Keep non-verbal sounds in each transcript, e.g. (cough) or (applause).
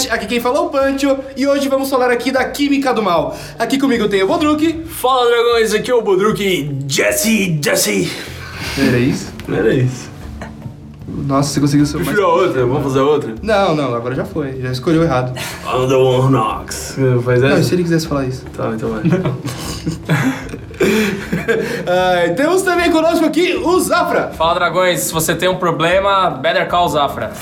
Cast, aqui quem falou é o Pancho, e hoje vamos falar aqui da Química do Mal. Aqui comigo tem o Bodruk. Fala dragões, aqui é o Bodruk Jesse, Jesse. Era isso? Era isso. Nossa, você conseguiu ser mais... Prefiro a outra, vamos fazer a outra? Não, não, agora já foi, já escolheu errado. I'm the one who knocks. Faz Não, e se ele quisesse falar isso? Tá, então vai. (laughs) Ah, temos também conosco aqui o Zafra. Fala dragões, se você tem um problema, Better Call Zafra.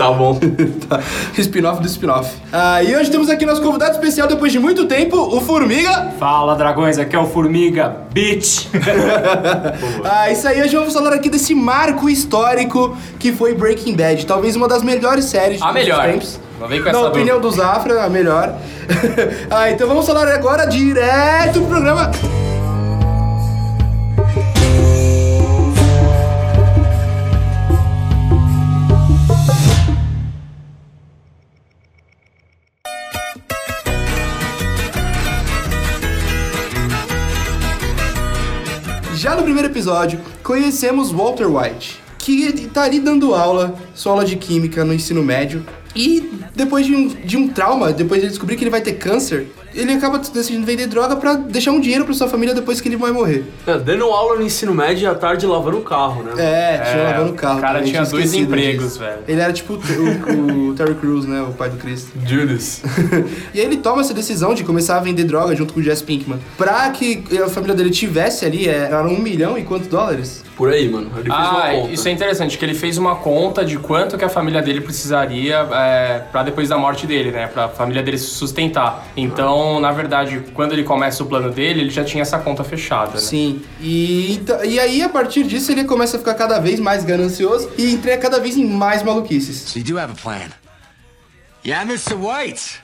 Tá bom. (laughs) Tá, spin-off do spin-off. Ah, e hoje temos aqui nosso convidado especial depois de muito tempo, o Formiga. Fala dragões, aqui é o Formiga, bitch! (laughs) Ah, isso aí, hoje vamos falar aqui desse marco histórico que foi Breaking Bad. Talvez uma das melhores séries de A todos melhor. os tempos. Não vem com Na essa opinião do Zafra, a melhor. (laughs) ah, então vamos falar agora direto pro programa. Primeiro episódio, conhecemos Walter White, que tá ali dando aula, sua aula de química no ensino médio. E depois de um, de um trauma, depois de ele descobrir que ele vai ter câncer, ele acaba decidindo vender droga pra deixar um dinheiro pra sua família depois que ele vai morrer. É, dando aula no ensino médio e à tarde lavando o carro, né? É, tinha lavando o carro. o cara também, tinha dois empregos, disso. velho. Ele era tipo o, o Terry Crews, né? O pai do Cristo. (laughs) Judas. (laughs) e aí ele toma essa decisão de começar a vender droga junto com o Jesse Pinkman. Pra que a família dele tivesse ali, é, era um milhão e quantos dólares? Por aí, mano. Ele fez uma Ah, conta. isso é interessante, que ele fez uma conta de quanto que a família dele precisaria é, para depois da morte dele, né? Pra família dele se sustentar. Então, na verdade, quando ele começa o plano dele, ele já tinha essa conta fechada, né? Sim. E, então- e aí, a partir disso, ele começa a ficar cada vez mais ganancioso e entrega cada vez em mais maluquices. So you do have a plan. Yeah, Mr. White.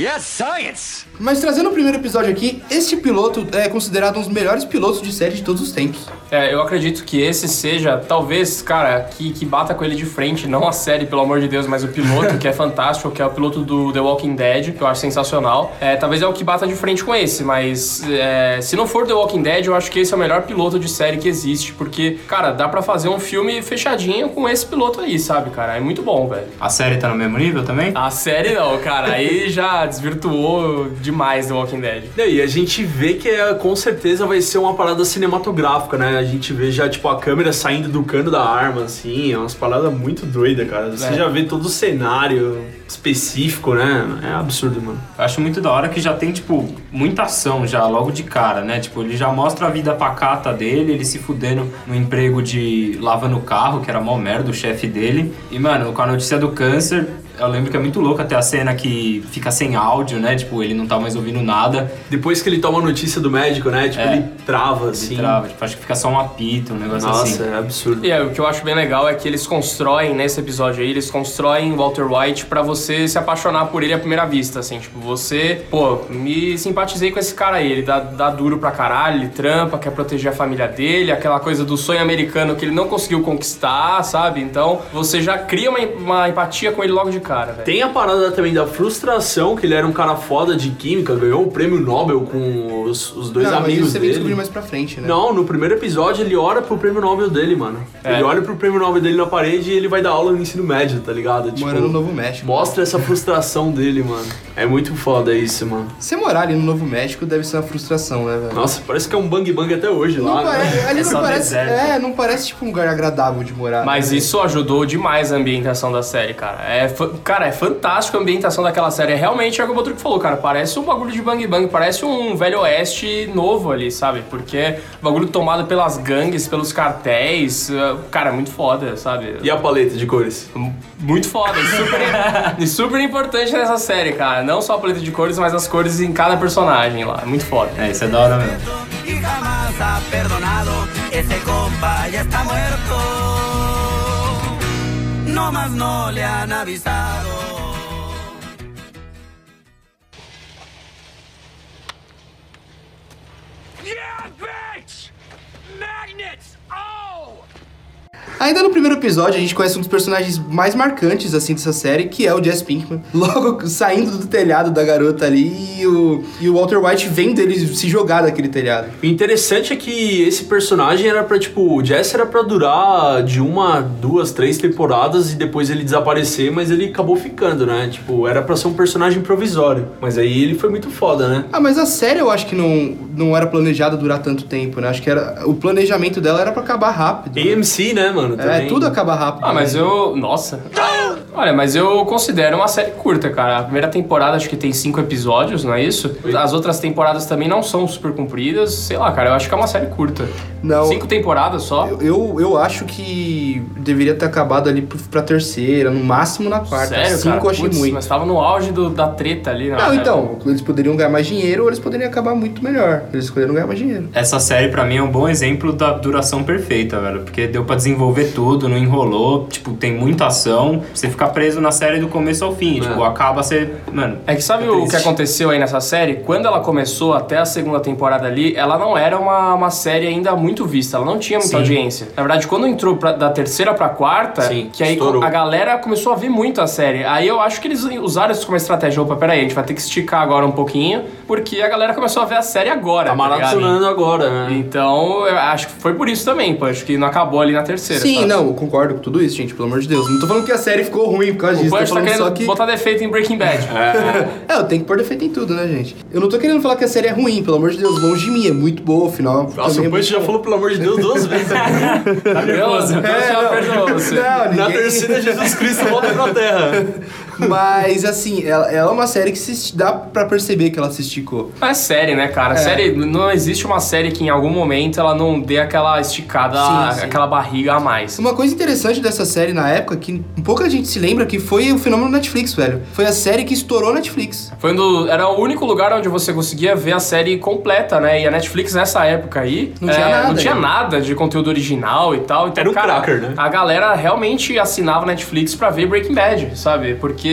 Yes, science. Mas trazendo o primeiro episódio aqui, este piloto é considerado um dos melhores pilotos de série de todos os tempos. É, eu acredito que esse seja, talvez, cara, que, que bata com ele de frente, não a série, pelo amor de Deus, mas o piloto, que é (laughs) fantástico, que é o piloto do The Walking Dead, que eu acho sensacional. É, talvez é o que bata de frente com esse, mas é, se não for The Walking Dead, eu acho que esse é o melhor piloto de série que existe, porque, cara, dá pra fazer um filme fechadinho com esse piloto aí, sabe, cara? É muito bom, velho. A série tá no mesmo nível também? A série não, cara, aí já desvirtuou demais The Walking Dead. E a gente vê que é, com certeza vai ser uma parada cinematográfica, né? A gente vê já, tipo, a câmera saindo do cano da arma, assim, é umas paradas muito doidas, cara. Você É. já vê todo o cenário específico, né? É absurdo, mano. Eu acho muito da hora que já tem, tipo, muita ação já logo de cara, né? Tipo, ele já mostra a vida pacata dele, ele se fudendo no emprego de lavando o carro, que era mó merda, o chefe dele. E, mano, com a notícia do câncer, eu lembro que é muito louco até a cena que fica sem áudio, né? Tipo, ele não tá mais ouvindo nada. Depois que ele toma a notícia do médico, né? Tipo, É. ele trava, Ele assim. trava, tipo, acho que fica só um apito, um negócio Nossa, assim. é absurdo. E é, o que eu acho bem legal é que eles constroem, nesse episódio aí, eles constroem Walter White pra você se apaixonar por ele à primeira vista, assim. Tipo, você, pô, me simpatizei com esse cara aí. Ele dá, dá duro pra caralho, ele trampa, quer proteger a família dele, aquela coisa do sonho americano que ele não conseguiu conquistar, sabe? Então, você já cria uma, uma empatia com ele logo de cara, velho. Tem a parada também da frustração, que ele era um cara foda de química, ganhou o prêmio Nobel com os, os dois Não, mas amigos isso você vem dele. descobrir mais pra frente, né? Não, no primeiro episódio ele ora pro prêmio Nobel dele, mano. É. Ele olha pro prêmio Nobel dele na parede e ele vai dar aula no ensino médio, tá ligado? Tipo, Morando no Novo México. Mostra essa frustração dele, mano. É muito foda isso, mano. Você morar ali no Novo México deve ser uma frustração, né, velho? Nossa, parece que é um bang bang até hoje Não lá. né? parece, ali É não parece, deserto. é, não parece tipo um lugar agradável de morar. Mas né? isso ajudou demais a ambientação da série, cara. É, fa- cara, é fantástico a ambientação daquela série. É realmente é o que o Botuco falou, cara. Parece um bagulho de bang bang, parece um velho oeste novo ali, sabe? Porque é bagulho tomado pelas gangues, pelos cartéis. é, Cara, é muito foda, sabe? E a paleta de cores? Muito foda, e super, e super importante nessa série, cara. Não só a paleta de cores, mas as cores em cada personagem lá. É muito foda. É, isso é da hora mesmo. nomás no le han avisado. Yeah, bitch! Magnets! Oh! Ainda no primeiro episódio, a gente conhece um dos personagens mais marcantes, assim, dessa série, que é o Jess Pinkman. (laughs) Logo saindo do telhado da garota ali e o, e o Walter White vendo ele se jogar daquele telhado. O interessante é que esse personagem era pra, tipo, o Jesse era pra durar de uma, duas, três temporadas e depois ele desaparecer, mas ele acabou ficando, né? Tipo, era pra ser um personagem provisório. Mas aí ele foi muito foda, né? Ah, mas a série eu acho que não, não era planejada durar tanto tempo, né? Acho que era o planejamento dela era pra acabar rápido. né? AMC, né, mano? É, Também. tudo acaba rápido. Ah, mas né? eu. Nossa. Olha, mas eu considero uma série curta, cara. A primeira temporada acho que tem cinco episódios, não é isso? As outras temporadas também não são super compridas. Sei lá, cara, eu acho que é uma série curta. Não. Cinco temporadas só. Eu, eu, eu acho que deveria ter acabado ali pra terceira, no máximo na quarta. Sério, Cinco cara? eu achei Putz, muito. Mas tava no auge do- da treta ali, né? Não, então, eles poderiam ganhar mais dinheiro ou eles poderiam acabar muito melhor. Eles escolheram ganhar mais dinheiro. Essa série pra mim é um bom exemplo da duração perfeita, velho. Porque deu pra desenvolver tudo, não enrolou. Tipo, tem muita ação. Você fica preso na série do começo ao fim. Tipo, acaba ser. Mano. É que sabe é o que aconteceu aí nessa série? Quando ela começou até a segunda temporada ali, ela não era uma, uma série ainda muito vista, ela não tinha muita Sim. audiência. Na verdade, quando entrou pra- da terceira pra quarta, Sim, que aí estourou. a galera começou a ver muito a série. Aí eu acho que eles usaram isso como estratégia. Opa, peraí, a gente vai ter que esticar agora um pouquinho, porque a galera começou a ver a série agora. Tá ligado? maratonando agora, né? Então, eu acho que foi por isso também, pô. Acho que não acabou ali na terceira. Sim, sabe? não, eu concordo com tudo isso, gente, pelo amor de Deus. Não tô falando que a série ficou ruim por causa O disso, Punch tá falando querendo só que. botar defeito em Breaking Bad. (laughs) É, eu tenho que pôr defeito em tudo, né, gente? Eu não tô querendo falar que a série é ruim, pelo amor de Deus, longe de mim, é muito boa, o final. Nossa, o é Punch muito já bom. falou, pelo amor de Deus, duas (laughs) vezes. Tá nervoso? É, Então já não. perdoou você. Não, Na ninguém- terceira, Jesus Cristo volta pra terra. (laughs) Mas, assim, ela, ela é uma série que se, dá pra perceber que ela se esticou. É série, né, cara? Série, não existe uma série que em algum momento ela não dê aquela esticada, Sim, sim. aquela barriga a mais. Uma coisa interessante dessa série na época, que pouca gente se lembra, que foi o fenômeno Netflix, velho. Foi a série que estourou Netflix. Foi do- era o único lugar onde você conseguia ver a série completa, né? E a Netflix nessa época aí Não tinha é, nada não tinha nada de conteúdo original e tal. Então, Era um cara, cracker, né? A galera realmente assinava Netflix pra ver Breaking Bad, sabe? Porque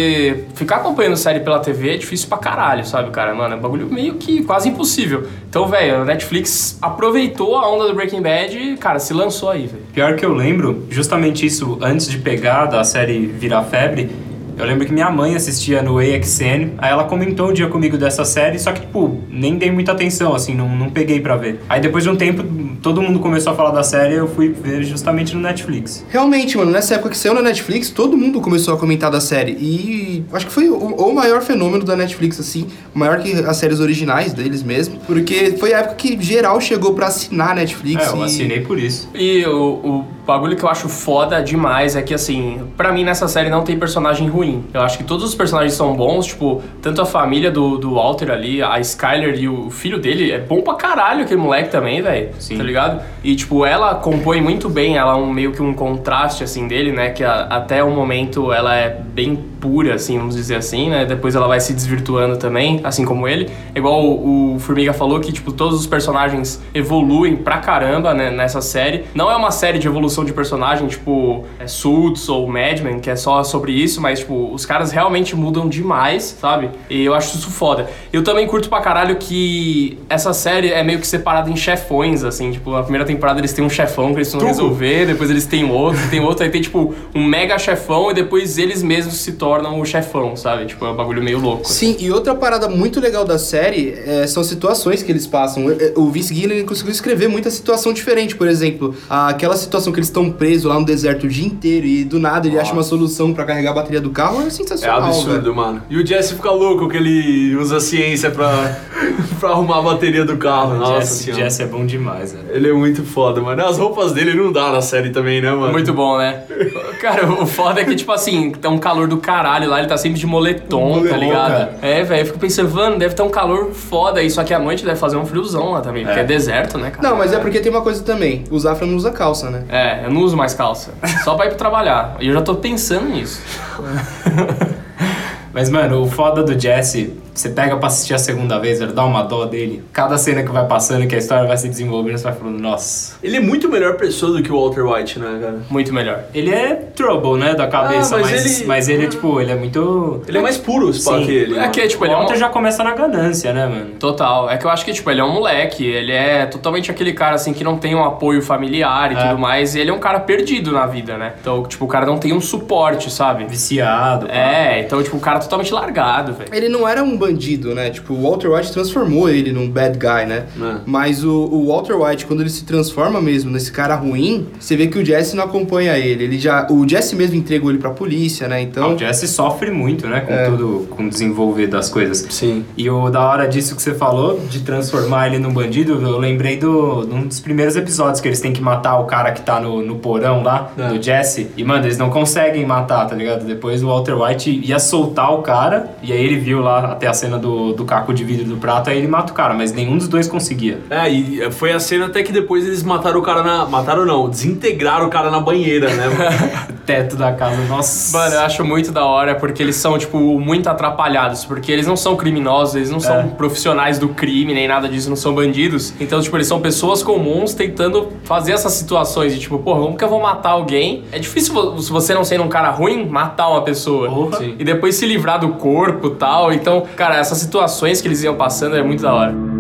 ficar acompanhando série pela TV é difícil pra caralho, sabe, cara? Mano, é um bagulho meio que quase impossível. Então, velho, a Netflix aproveitou a onda do Breaking Bad e, cara, se lançou aí, velho. Pior que eu lembro, justamente isso antes de pegar da série virar febre. Eu lembro que minha mãe assistia no AXN, aí ela comentou um dia comigo dessa série, só que, tipo, nem dei muita atenção, assim, não, não peguei pra ver. Aí depois de um tempo, todo mundo começou a falar da série eu fui ver justamente no Netflix. Realmente, mano, nessa época que saiu na Netflix, todo mundo começou a comentar da série. E acho que foi o, o maior fenômeno da Netflix, assim, maior que as séries originais deles mesmo. Porque foi a época que geral chegou pra assinar a Netflix. É, eu e- assinei por isso. E o, o bagulho que eu acho foda demais é que, assim, pra mim nessa série não tem personagem ruim. Eu acho que todos os personagens são bons, tipo, tanto a família do, do Walter ali, a Skyler e o filho dele, é bom pra caralho aquele moleque também, velho. Sim. Tá ligado? E, tipo, ela compõe muito bem, ela é um, meio que um contraste, assim, dele, né? Que a- até o momento ela é bem pura, assim, vamos dizer assim, né? Depois ela vai se desvirtuando também, assim como ele. É igual o, o Formiga falou que, tipo, todos os personagens evoluem pra caramba né, nessa série. Não é uma série de evolução de personagem, tipo, é Suits ou Mad Men, que é só sobre isso, mas, tipo, os caras realmente mudam demais, sabe? E eu acho isso foda. Eu também curto pra caralho que essa série é meio que separada em chefões, assim, tipo, na primeira temporada eles têm um chefão que eles precisam resolver, depois eles têm outro, tem outro, aí tem, tipo, um mega chefão e depois eles mesmos se tornam o chefão, sabe? Tipo, é um bagulho meio louco. Sim, e outra parada muito legal da série é, são situações que eles passam. O- Vince Gilligan conseguiu escrever muita situação diferente. Por exemplo, aquela situação que eles estão presos lá no deserto o dia inteiro e do nada ele acha uma solução pra carregar a bateria do carro é É sensacional. absurdo, velho. mano. E o Jesse fica louco que ele usa a ciência pra, (laughs) pra arrumar a bateria do carro. Nossa Jesse, senhora. Jesse é bom demais, velho. Ele é muito foda, mano. As roupas dele não dá na série também, né, mano? Muito bom, né? (laughs) Cara, o foda é que, tipo assim, tá um calor do caralho lá, ele tá sempre de moletom, tá ligado? cara. É, velho, eu fico pensando, mano, deve ter um calor foda aí, só que à noite deve fazer um friozão lá também, porque é deserto, né, cara? Não, mas é porque tem uma coisa também. O Zafra não usa calça, né? É, eu não uso mais calça, só pra ir pro trabalhar. E eu já tô pensando nisso. (laughs) Mas, mano, o foda do Jesse você pega pra assistir a segunda vez, velho, dá uma dó dele. Cada cena que vai passando, que a história vai se desenvolvendo, você vai falando, nossa. Ele é muito melhor pessoa do que o Walter White, né, cara? Muito melhor. Ele é trouble, né, da cabeça, Ah, mas mas, ele- mas ele é, tipo, ele é muito... Ele é mais puro, pá, Sim. que ele. É que, tipo, ele é o um... Walter já começa na ganância, né, mano? Total. É que eu acho que, tipo, ele é um moleque, ele é totalmente aquele cara, assim, que não tem um apoio familiar e É. tudo mais, e ele é um cara perdido na vida, né? Então, tipo, o cara não tem um suporte, sabe? Viciado. pá. É, então, tipo, o cara totalmente largado, velho. Ele não era um bandido, né? Tipo, o Walter White transformou ele num bad guy, né? É. Mas o, o Walter White, quando ele se transforma mesmo nesse cara ruim, você vê que o Jesse não acompanha ele. Ele já. O Jesse mesmo entregou ele pra polícia, né? Então, Então. o Jesse sofre muito, né, com É. tudo, com o desenvolver das coisas. Sim. E o da hora disso que você falou, de transformar ele num bandido, eu lembrei do, de um dos primeiros episódios que eles têm que matar o cara que tá no, no porão lá, É. do Jesse. E, mano, eles não conseguem matar, tá ligado? Depois o Walter White ia soltar o cara, e aí ele viu lá até a cena do, do caco de vidro do prato, aí ele mata o cara, mas nenhum dos dois conseguia. É, e foi a cena até que depois eles mataram o cara na. Mataram não, desintegraram o cara na banheira, né? (laughs) teto da casa, nossa. Mano, eu acho muito da hora porque eles são, tipo, muito atrapalhados. Porque eles não são criminosos, eles não são É. profissionais do crime, nem nada disso, não são bandidos. Então, tipo, eles são pessoas comuns tentando fazer essas situações de, tipo, porra, como que eu vou matar alguém? É difícil, se você não sendo um cara ruim, matar uma pessoa. E depois se livrar do corpo e tal. Então, cara, essas situações que eles iam passando é muito da hora.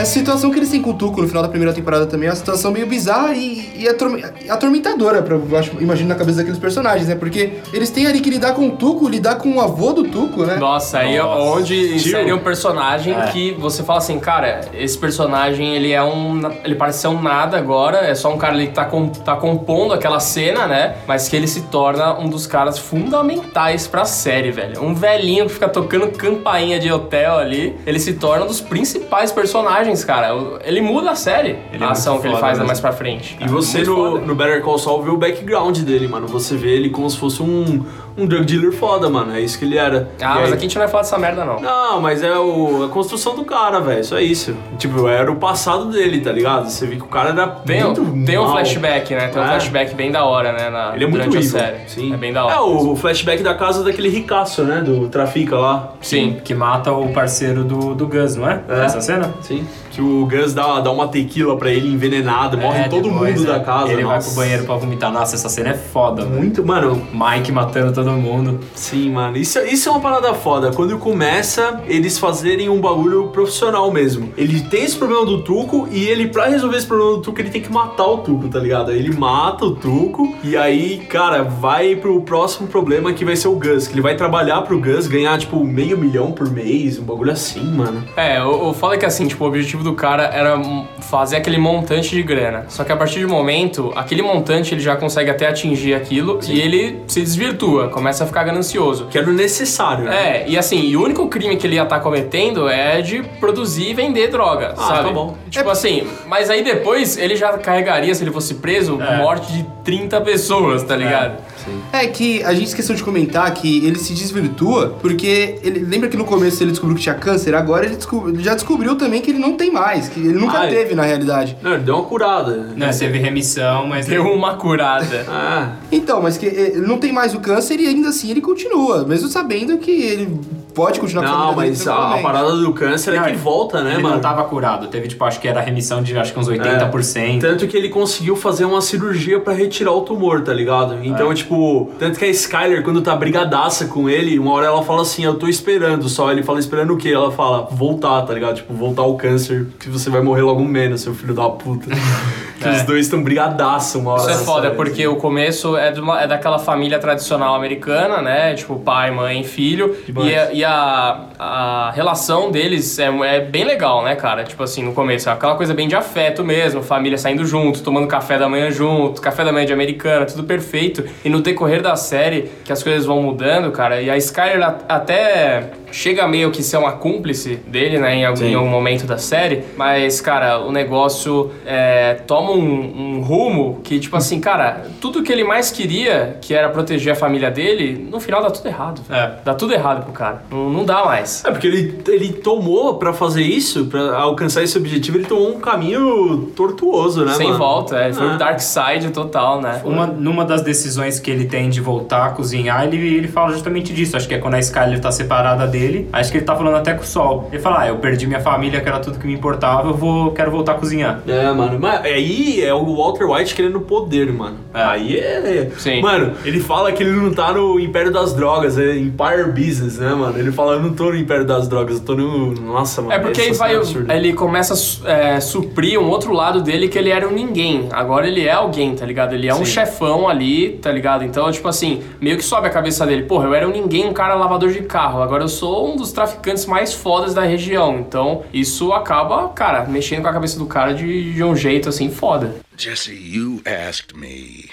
Essa situação que eles têm com o Tuco no final da primeira temporada também é uma situação meio bizarra e, e atorme- atormentadora, pra, eu acho, imagino, na cabeça daqueles personagens, né? Porque eles têm ali que lidar com o Tuco, lidar com o avô do Tuco, né? Nossa, aí é Nossa. onde seria um personagem É. que você fala assim, cara, esse personagem ele é um. Ele parece ser um nada agora, é só um cara ali que tá, com, tá compondo aquela cena, né? Mas que ele se torna um dos caras fundamentais pra série, velho. Um velhinho que fica tocando campainha de hotel ali, ele se torna um dos principais personagens, cara. O- Ele muda a série, Ele é a ação muito que ele faz mesmo. mais pra frente. E você no, no Better Call Saul vê o background dele, mano. Você vê ele como se fosse um, um drug dealer foda, mano. É isso que ele era. Ah, E mas aí- aqui a gente não vai falar dessa merda, não. Não, mas é o, a construção do cara, velho. Só isso. Tipo, era o passado dele, tá ligado? Você vê que o cara era Tem, um- muito tem um mal. flashback, né? Tem um É. flashback bem da hora, né? na- Ele é muito durante a evil. série. Sim. É bem da hora. É o flashback da casa daquele ricaço, né? Do Trafica lá. Sim. Que mata o parceiro do, do Gus, não é? É. Essa cena? Sim. Que o Gus dá, dá uma tequila pra ele envenenado, morre É, todo depois, mundo é. da casa. Ele vai nossa. pro banheiro pra vomitar. Nossa, essa cena é foda. Muito, mano, Mike matando todo mundo. Sim, mano. Isso, isso é uma parada foda. Quando começa eles fazerem um bagulho profissional mesmo. Ele tem esse problema do Tuco e ele, pra resolver esse problema do Tuco, ele tem que matar o Tuco, tá ligado? Ele mata o Tuco e aí, cara, vai pro próximo problema que vai ser o Gus. Que ele vai trabalhar pro Gus, ganhar, tipo, meio milhão por mês, um bagulho assim, mano. É, o, o foda é que assim, tipo, o objetivo do cara era hum, fazer aquele montante de grana. Só que a partir de um momento, aquele montante ele já consegue até atingir aquilo e ele se desvirtua, começa a ficar ganancioso. Que era o necessário, né? É, e assim, e o único crime que ele ia estar cometendo é de produzir e vender droga, Ah, sabe? tá bom. Tipo assim, mas aí depois ele já carregaria, se ele fosse preso, É. morte de 30 pessoas, tá ligado? É que a gente esqueceu de comentar que ele se desvirtua porque ele lembra que no começo ele descobriu que tinha câncer, agora ele, descob- já descobriu também que ele não tem mais, que ele nunca Ah, é. teve na realidade. Não, ele deu uma curada. Não, teve remissão, mas... Deu uma curada. (laughs) Ah, Então, mas que eh, ele não tem mais o câncer e ainda assim ele continua, mesmo sabendo que ele pode continuar com a não, mas a, a parada do câncer Não, é que volta, né, ele mano? não tava curado. Teve, tipo, acho que era remissão de acho que uns 80%. Tanto que ele conseguiu fazer uma cirurgia pra retirar o tumor, tá ligado? Então, tipo, tanto que a Skyler, quando tá brigadaça com ele, uma hora ela fala assim, eu tô esperando só. Ele fala, esperando o quê? Ela fala, voltar, tá ligado? Tipo, voltar ao câncer, que você vai morrer logo menos, seu filho da puta. (laughs) que os dois estão brigadaça uma hora. Isso é foda, série, porque assim. o começo é, de uma- é daquela família tradicional americana, né? Tipo, pai, mãe, filho. E, a, e a, a relação deles é, é bem legal, né, cara? Tipo assim, no começo, é aquela coisa bem de afeto mesmo, família saindo junto, tomando café da manhã junto, café da manhã de americana, tudo perfeito. E no decorrer da série, que as coisas vão mudando, cara, e a Skyler até chega meio que ser uma cúmplice dele, né, em algum, em algum momento da série, mas, cara, o negócio é, toma um, um rumo que, tipo assim, cara, tudo que ele mais queria, que era proteger a família dele, no final dá tudo errado. É. Dá tudo errado pro cara. Não, não dá mais. É, porque ele, ele tomou, pra fazer isso, pra alcançar esse objetivo, ele tomou um caminho tortuoso, né, Sem mano? volta, é. Foi É. o Dark Side total, né? Uma, numa das decisões que ele tem de voltar a cozinhar, ele, ele fala justamente disso. Acho que é quando a Skyler tá separada dele. Acho que ele tá falando até com o Sol. Ele fala: Ah, eu perdi minha família, que era tudo que me importava, eu vou, quero voltar a cozinhar. É, mano, mas aí é o Walter White querendo poder, mano. Aí é. Sim. Mano, ele fala que ele não tá no Império das Drogas, é Empire Business, né, mano? Ele fala, eu não tô no Império das Drogas, eu tô no. Nossa, mano. É porque aí essa vai, é absurda. ele começa a é, suprir um outro lado dele que ele era um ninguém. Agora ele é alguém, tá ligado? Ele é um Sim. chefão ali, tá ligado? Então, tipo assim, meio que sobe a cabeça dele. Porra, eu era um ninguém, um cara lavador de carro. Agora eu sou um dos traficantes mais fodas da região. Então, isso acaba, cara, mexendo com a cabeça do cara de, de um jeito assim foda. Jesse, you asked me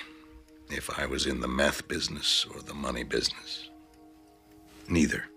if I was in the meth business or the money business. Neither.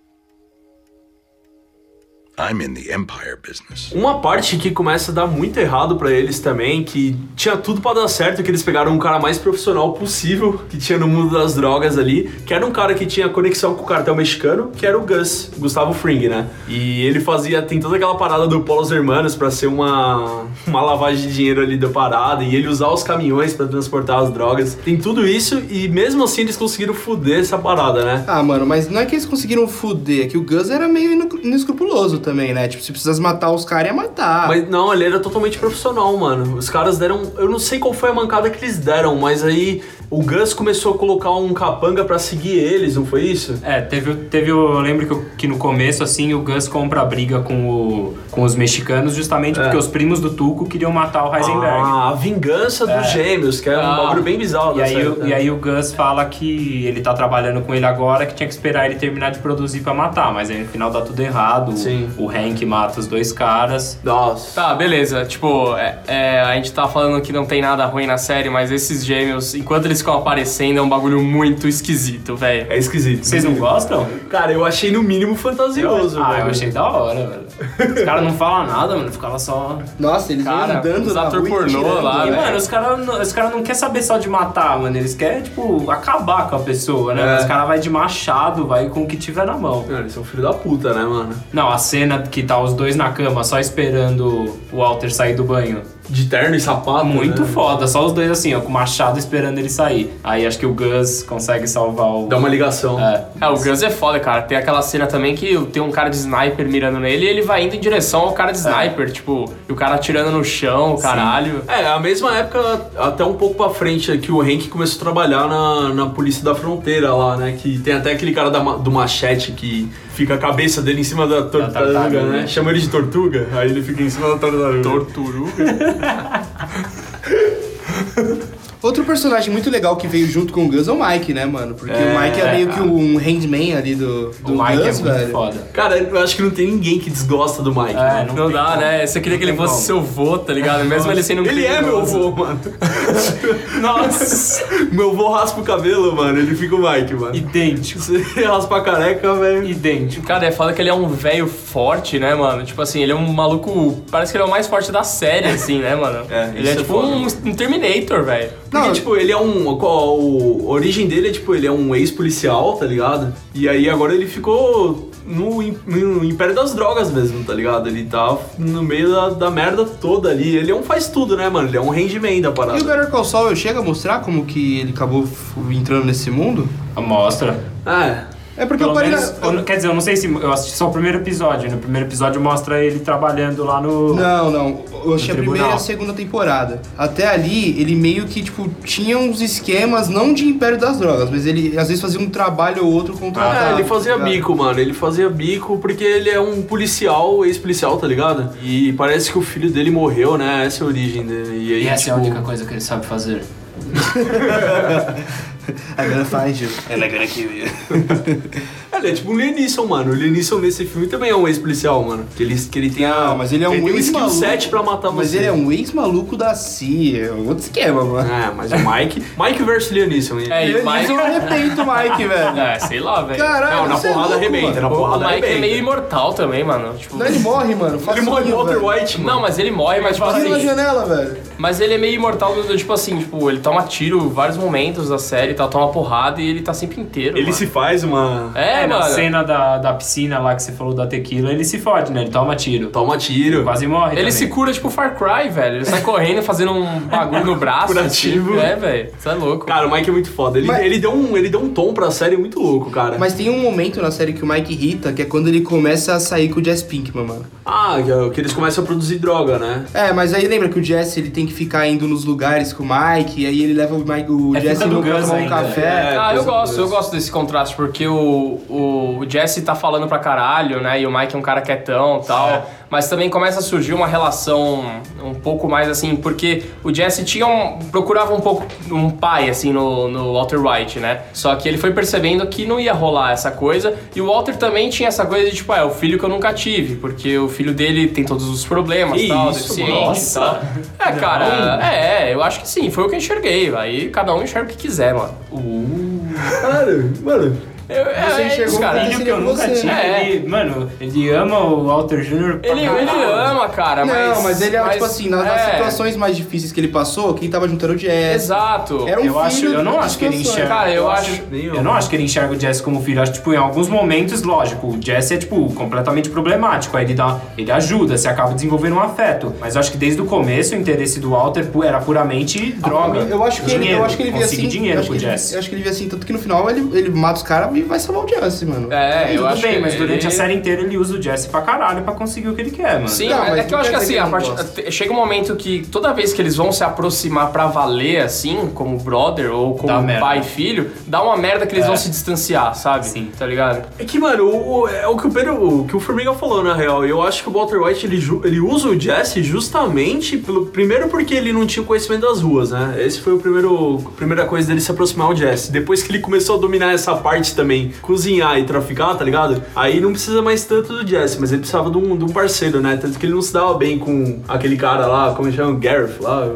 I'm in the empire business. Uma parte que começa a dar muito errado pra eles também, que tinha tudo pra dar certo, que eles pegaram um cara mais profissional possível que tinha no mundo das drogas ali, que era um cara que tinha conexão com o cartel mexicano, que era o Gus, Gustavo Fring, né? E ele fazia, tem toda aquela parada do Polos Hermanos pra ser uma, uma lavagem de dinheiro ali da parada, e ele usar os caminhões pra transportar as drogas. Tem tudo isso, e mesmo assim eles conseguiram fuder essa parada, né? Ah, mano, mas não é que eles conseguiram fuder, é que o Gus era meio inu- inescrupuloso também, né? Tipo, se precisasse matar os caras, ia matar. Mas não, ele era totalmente profissional, mano. Os caras deram. Eu não sei qual foi a mancada que eles deram, mas aí o Gus começou a colocar um capanga pra seguir eles, não foi isso? É, teve, teve o- eu lembro que, eu- que no começo, assim, o Gus compra a briga com, o, com os mexicanos justamente porque os primos do Tuco queriam matar o Heisenberg. Ah, a vingança dos gêmeos, que é um Ah. bagulho bem bizarro. E aí, o- né? e aí o Gus fala que ele tá trabalhando com ele agora, que tinha que esperar ele terminar de produzir pra matar, mas aí no final dá tudo errado. Sim. O Hank mata os dois caras. Nossa. Tá, beleza. Tipo, é, é, a gente tá falando que não tem nada ruim na série, mas esses gêmeos, enquanto eles ficam aparecendo, é um bagulho muito esquisito, velho. É esquisito. Vocês não gostam? Cara, eu achei no mínimo fantasioso, ah, velho. eu achei da hora, velho. Os caras não falam nada, mano. Ficava só. Nossa, eles Cara, andando os na ator pornô tirando, lá, E, né? mano, os caras os cara não querem saber só de matar, mano. Eles querem, tipo, acabar com a pessoa, né? É. Os caras vai de machado, vai com o que tiver na mão. Mano, eles são filho da puta, né, mano? Não, a cena que tá os dois na cama só esperando o Walter sair do banho. De terno e sapato. Muito né? foda, só os dois assim, ó, com o machado esperando ele sair. Aí acho que o Gus consegue salvar o. Dá uma ligação. É. É, o Gus é foda, cara. Tem aquela cena também que tem um cara de sniper mirando nele e ele vai indo em direção ao cara de sniper, tipo, e o cara atirando no chão, o caralho. É, a mesma época, até um pouco pra frente, que o Hank começou a trabalhar na, na polícia da fronteira lá, né? Que tem até aquele cara da do machete que fica a cabeça dele em cima da tortuga, tartaruga. né? Chama ele de tortuga, aí ele fica em cima da tartaruga. Torturuga. (laughs) Outro personagem muito legal que veio junto com o Gus é o Mike, né, mano? Porque É, o Mike é meio que um handman ali do, O do Mike Gus, é muito velho. foda. Cara, eu acho que não tem ninguém que desgosta do Mike. É, né? não, Não dá, como. né? Você queria que ele fosse como. seu vô, tá ligado? Mesmo ele sendo um Ele é meu avô, mano. (laughs) Nossa! meu avô raspa o cabelo, mano. Ele fica o Mike, mano. Idêntico. Você raspa a careca, velho. Idêntico. Cara, é foda que ele é um velho forte, né, mano? Tipo assim, ele é um maluco. Parece que ele é o mais forte da série, (laughs) assim, né, mano? É, ele é é tipo foda. um, um Terminator, velho. Porque, Não, tipo, ele é um. qual- A origem dele é, tipo, ele é um ex-policial, tá ligado? E aí agora ele ficou no, no Império das Drogas mesmo, tá ligado? Ele tá no meio da, da merda toda ali. Ele é um faz tudo, né, mano? Ele é um handman da parada. E o Better Call Saul chega a mostrar como que ele acabou entrando nesse mundo? Mostra. É. É porque Pelo eu parei menos, na... eu quer dizer, eu não sei se eu assisti só o primeiro episódio. No primeiro episódio mostra ele trabalhando lá no. Não, não. Eu achei a primeira e a segunda temporada. Até ali, ele meio que, tipo, tinha uns esquemas, não de Império das Drogas, mas ele às vezes fazia um trabalho ou outro contratado. É, ele fazia tá bico, mano. Ele fazia bico porque ele é um policial, ex-policial, tá ligado? E parece que o filho dele morreu, né? Essa é a origem dele. E aí, E essa é a tipo, única coisa que ele sabe fazer. (laughs) I'm gonna find you. And I'm gonna kill you. É, ele é tipo um Lianisson, mano. O Lianisson nesse filme também é um ex-policial, mano. Que ele, que ele tem a. Não, mas ele é um tem um skill ex-maluco. set pra matar Mas você. ele é um ex-maluco da CIA, é outro esquema, mano. É, mas o Mike. Mike versus Lianisson. hein? É, e o Ele Mike. eu arrependo o Mike, velho. É, sei lá, velho. Caralho, Não, na é porrada louco, arrebenta, mano. na O porrada Mike é arrebenta. meio imortal também, mano. Tipo, Não, ele morre, mano. Ele morre Walter velho. White, mano. Não, mas ele morre, mas tipo Tira na assim. janela, velho. Mas ele é meio imortal, tipo assim, tipo, ele toma tiro em vários momentos da série, tá, toma porrada e ele tá sempre inteiro. Ele mano. se faz uma. É, É, na mano. cena da, da piscina lá que você falou da tequila, ele se fode, né? Ele toma tiro. Toma tiro. Quase morre Ele também. se cura tipo Far Cry, velho. Ele sai correndo fazendo um (laughs) bagulho no braço. Curativo. assim. É, velho. Isso é louco. Cara, o Mike é muito foda. Ele, Mas- ele, deu um, ele deu um tom pra série muito louco, cara. Mas tem um momento na série que o Mike irrita, que é quando ele começa a sair com o Jess Pinkman, mano. Ah, que, é- eles começam a produzir droga, né? É, mas aí lembra que o Jesse ele tem que ficar indo nos lugares com o Mike, e aí ele leva o, Mike, o É Jesse pra tomar um café. É, Ah, eu gosto, eu gosto desse contraste, porque o, o Jesse tá falando pra caralho, né? E o Mike é um cara quietão e tal. Mas também começa a surgir uma relação um pouco mais assim, porque o Jesse tinha um, procurava um pouco um pai, assim, no, no Walter White, né? Só que ele foi percebendo que não ia rolar essa coisa. E o Walter também tinha essa coisa de, tipo, ah, é o filho que eu nunca tive, porque o filho dele tem todos os problemas e tal, isso, deficiente nossa. tal. É, cara, é, eu acho que sim, foi o que eu enxerguei. Aí cada um enxerga o que quiser, mano. Caralho, mano. Eu, é, Você é enxergou isso, o cara. filho que eu nunca Você. tive, É. ele, mano, ele ama o Walter Jr. Ele, ele ama, cara, mas... Não, mas ele é, mas- tipo assim, nas, nas é, situações mais difíceis que ele passou, quem tava juntando o Jess. Exato. Era um Eu acho- filho eu não acho que ele enxerga. Cara, eu acho... Eu não acho que ele enxerga o Jesse como filho. Acho que, tipo, em alguns momentos, lógico, o Jesse é, tipo, completamente problemático. Aí ele dá. Ele ajuda, você acaba desenvolvendo um afeto. Mas eu acho que desde o começo o interesse do Walter era puramente droga. Eu acho que ele, dinheiro, eu acho que ele via assim. dinheiro eu acho pro que ele- Jesse. Eu acho que ele via assim, tanto que no final ele, ele mata os caras e vai salvar o Jesse, mano. É, eu Tudo acho bem, que mas durante ele- a série inteira ele usa o Jesse pra caralho pra conseguir o que ele quer, mano. Sim, Não, é- mas é que eu não acho que quer dizer assim, que a ele não parte, gosta. te- chega um momento que toda vez que eles vão se aproximar pra valer, assim, como brother ou Dá como merda. pai e filho, dá uma merda que eles É. vão se distanciar, sabe? Sim. Tá ligado? É que, mano, o, o- é o que o Pedro, o que o Formiga falou, na real. Eu acho que o Walter White, ele, ju- ele usa o Jesse justamente, pelo, primeiro porque ele não tinha conhecimento das ruas, né? Esse foi o primeiro, a primeira coisa dele se aproximar ao Jesse. Depois que ele começou a dominar essa parte também, cozinhar e traficar, tá ligado? Aí não precisa mais tanto do Jesse, mas ele precisava de um, de um parceiro, né? Tanto que ele não se dava bem com aquele cara lá, como ele chama? Gareth lá,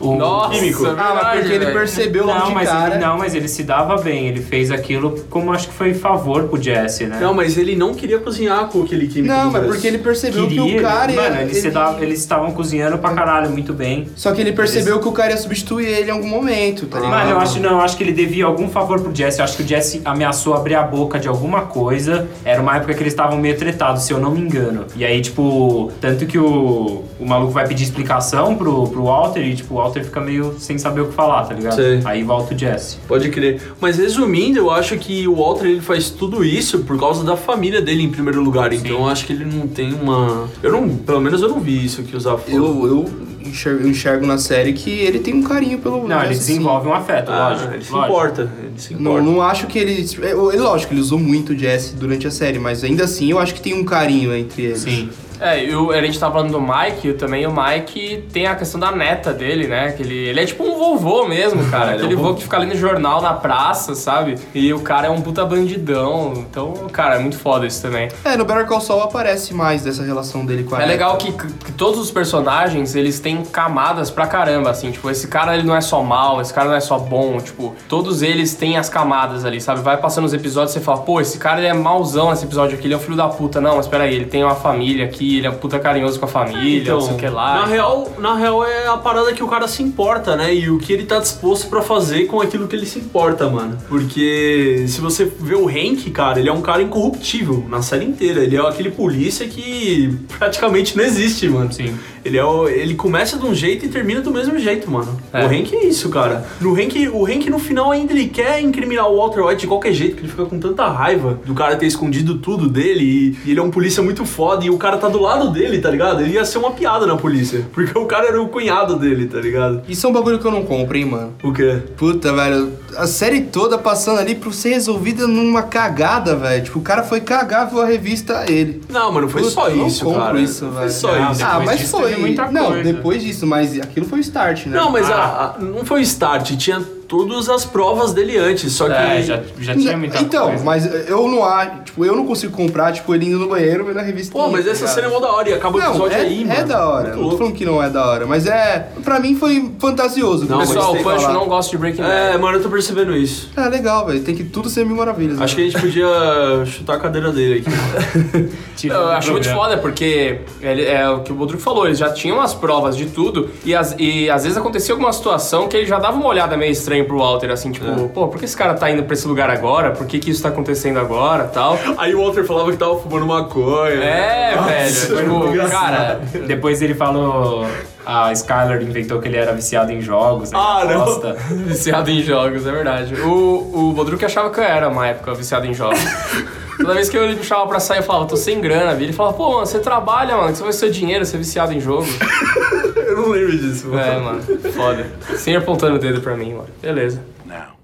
o, Nossa, químico. é Ah, mas porque ele percebeu logo Não de mas, cara. ele, não, mas ele se dava bem. Ele fez aquilo como acho que foi favor pro Jesse, né? Não, mas ele não queria cozinhar com aquele químico. Não, mas porque ele percebeu Queria, que o cara ia. mano, eles, se dava- eles estavam cozinhando pra caralho, muito bem. Só que ele percebeu que o cara ia substituir ele em algum momento, tá ligado? Mano, eu acho não, eu acho que ele devia algum favor pro Jesse. Eu acho que o Jesse ameaçou abrir a boca de alguma coisa. Era uma época que eles estavam meio tretados, se eu não me engano. E aí, tipo, tanto que o, o maluco vai pedir explicação pro, pro Walter e, tipo, o Walter fica meio sem saber o que falar, tá ligado? Sei. Aí volta o Jesse. Pode crer. Mas resumindo, eu acho que o Walter ele faz tudo isso por causa da família dele em primeiro lugar. Então eu acho que ele não tem uma. Eu não. Pelo menos eu não vi isso que falou. Eu, eu, enxergo, eu enxergo na série que ele tem um carinho pelo Não, ele Jesse, sim. desenvolve um afeto, Ah, lógico. ele se lógico. importa. Ele se Não, importa. não acho que ele. é, Ele, lógico, ele usou muito o Jesse durante a série, mas ainda assim eu acho que tem um carinho entre eles. Sim. É, eu, a gente tava falando do Mike, eu também o Mike tem a questão da neta dele, né? Que ele, ele é tipo um vovô mesmo, (laughs) cara. É Aquele vovô. vô que fica ali no jornal, na praça, sabe? E o cara é um puta bandidão. Então, cara, é muito foda isso também. É, no Better Call Saul aparece mais dessa relação dele com a É neta. legal que, que todos os personagens, eles têm camadas pra caramba, assim. Tipo, esse cara, ele não é só mal, esse cara não é só bom. Tipo, todos eles têm as camadas ali, sabe? Vai passando os episódios e você fala, pô, esse cara ele é mauzão nesse episódio aqui, ele é um filho da puta. Não, mas peraí, ele tem uma família aqui, ele é puta carinhoso com a família, não sei o que lá. Então, na real, na real é a parada que o cara se importa, né? E o que ele tá disposto pra fazer com aquilo que ele se importa, mano. Porque se você vê o Hank, cara, ele é um cara incorruptível na série inteira. Ele é aquele polícia que praticamente não existe, mano. Sim. Ele, é o- ele começa de um jeito e termina do mesmo jeito, mano. É. O Hank é isso, cara. No Hank, o Hank no final ainda ele quer incriminar o Walter White de qualquer jeito, porque ele fica com tanta raiva do cara ter escondido tudo dele e, e ele é um polícia muito foda e o cara tá do lado dele, tá ligado? Ele ia ser uma piada na polícia, porque o cara era o cunhado dele, tá ligado? Isso é um bagulho que eu não compro, hein, mano. O quê? Puta, velho, a série toda passando ali pra ser resolvida numa cagada, velho. Tipo, o cara foi cagar, viu a revista a ele. Não, mano, foi Puta, só eu não isso, compro cara. isso, foi velho. só Não, isso. ah, mas disso foi. não, coisa. depois disso, mas aquilo foi o start, né? Não, mas Ah. a- a- não foi o start. Tinha todas as provas dele antes, só que... É, já, já tinha muita então, coisa. mas eu não acho, tipo, eu não consigo comprar, tipo, ele indo no banheiro e na revista. Pô, mas essa cena é mó da hora e acaba o Não, episódio é, aí, mano. é da hora. Não tô falando que não é da hora, mas é. Pra mim foi fantasioso. Não, Pessoal, o Punch não gosta de Breaking Bad. É, mano, eu tô percebendo isso. Ah, legal, velho. Tem que tudo ser mil maravilhas. Acho que né? a gente podia chutar a cadeira dele aqui. (laughs) Eu acho muito foda, porque ele, é o que o Bodruk falou, eles já tinham as provas de tudo, e, as- e às vezes acontecia alguma situação que ele já dava uma olhada meio estranha pro Walter, assim, tipo, É. pô, por que esse cara tá indo pra esse lugar agora? Por que, que isso tá acontecendo agora tal? Aí o Walter falava que tava fumando maconha. É, velho, tipo, cara. Depois ele falou. A Skylar inventou que ele era viciado em jogos. né, Ah, não. (laughs) Viciado em jogos, é verdade. O, o Bodruk achava que eu era, uma época, viciado em jogos. (laughs) Toda vez que eu ele me chamava pra sair, eu falava, tô sem grana, vi. Ele falava, pô, mano, você trabalha, mano, que você vai ser dinheiro, você é viciado em jogo. (laughs) Eu não lembro disso, mano. É, mano, foda. Sempre apontando o dedo pra mim, mano. Beleza. Now,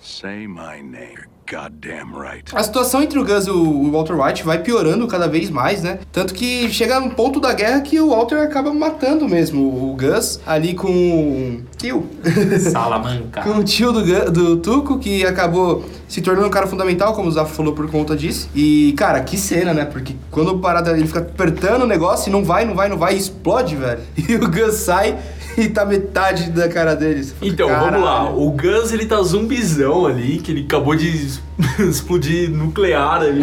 say my name. You're goddamn right. A situação entre o Gus e o Walter White vai piorando cada vez mais, né? Tanto que chega um ponto da guerra que o Walter acaba matando mesmo o Gus ali com o tio. Salamanca. (laughs) com o tio do, do Tuco, que acabou se tornando um cara fundamental, como o Zaf falou, por conta disso. E, cara, que cena, né? Porque quando o parada ele fica apertando o negócio e não vai, não vai, não vai, e explode, velho. (laughs) E o Gus sai (laughs) e tá metade da cara dele. Você fala, Então, vamos lá. O Gus, ele tá zumbizão ali, que ele acabou de (laughs) explodir nuclear ali.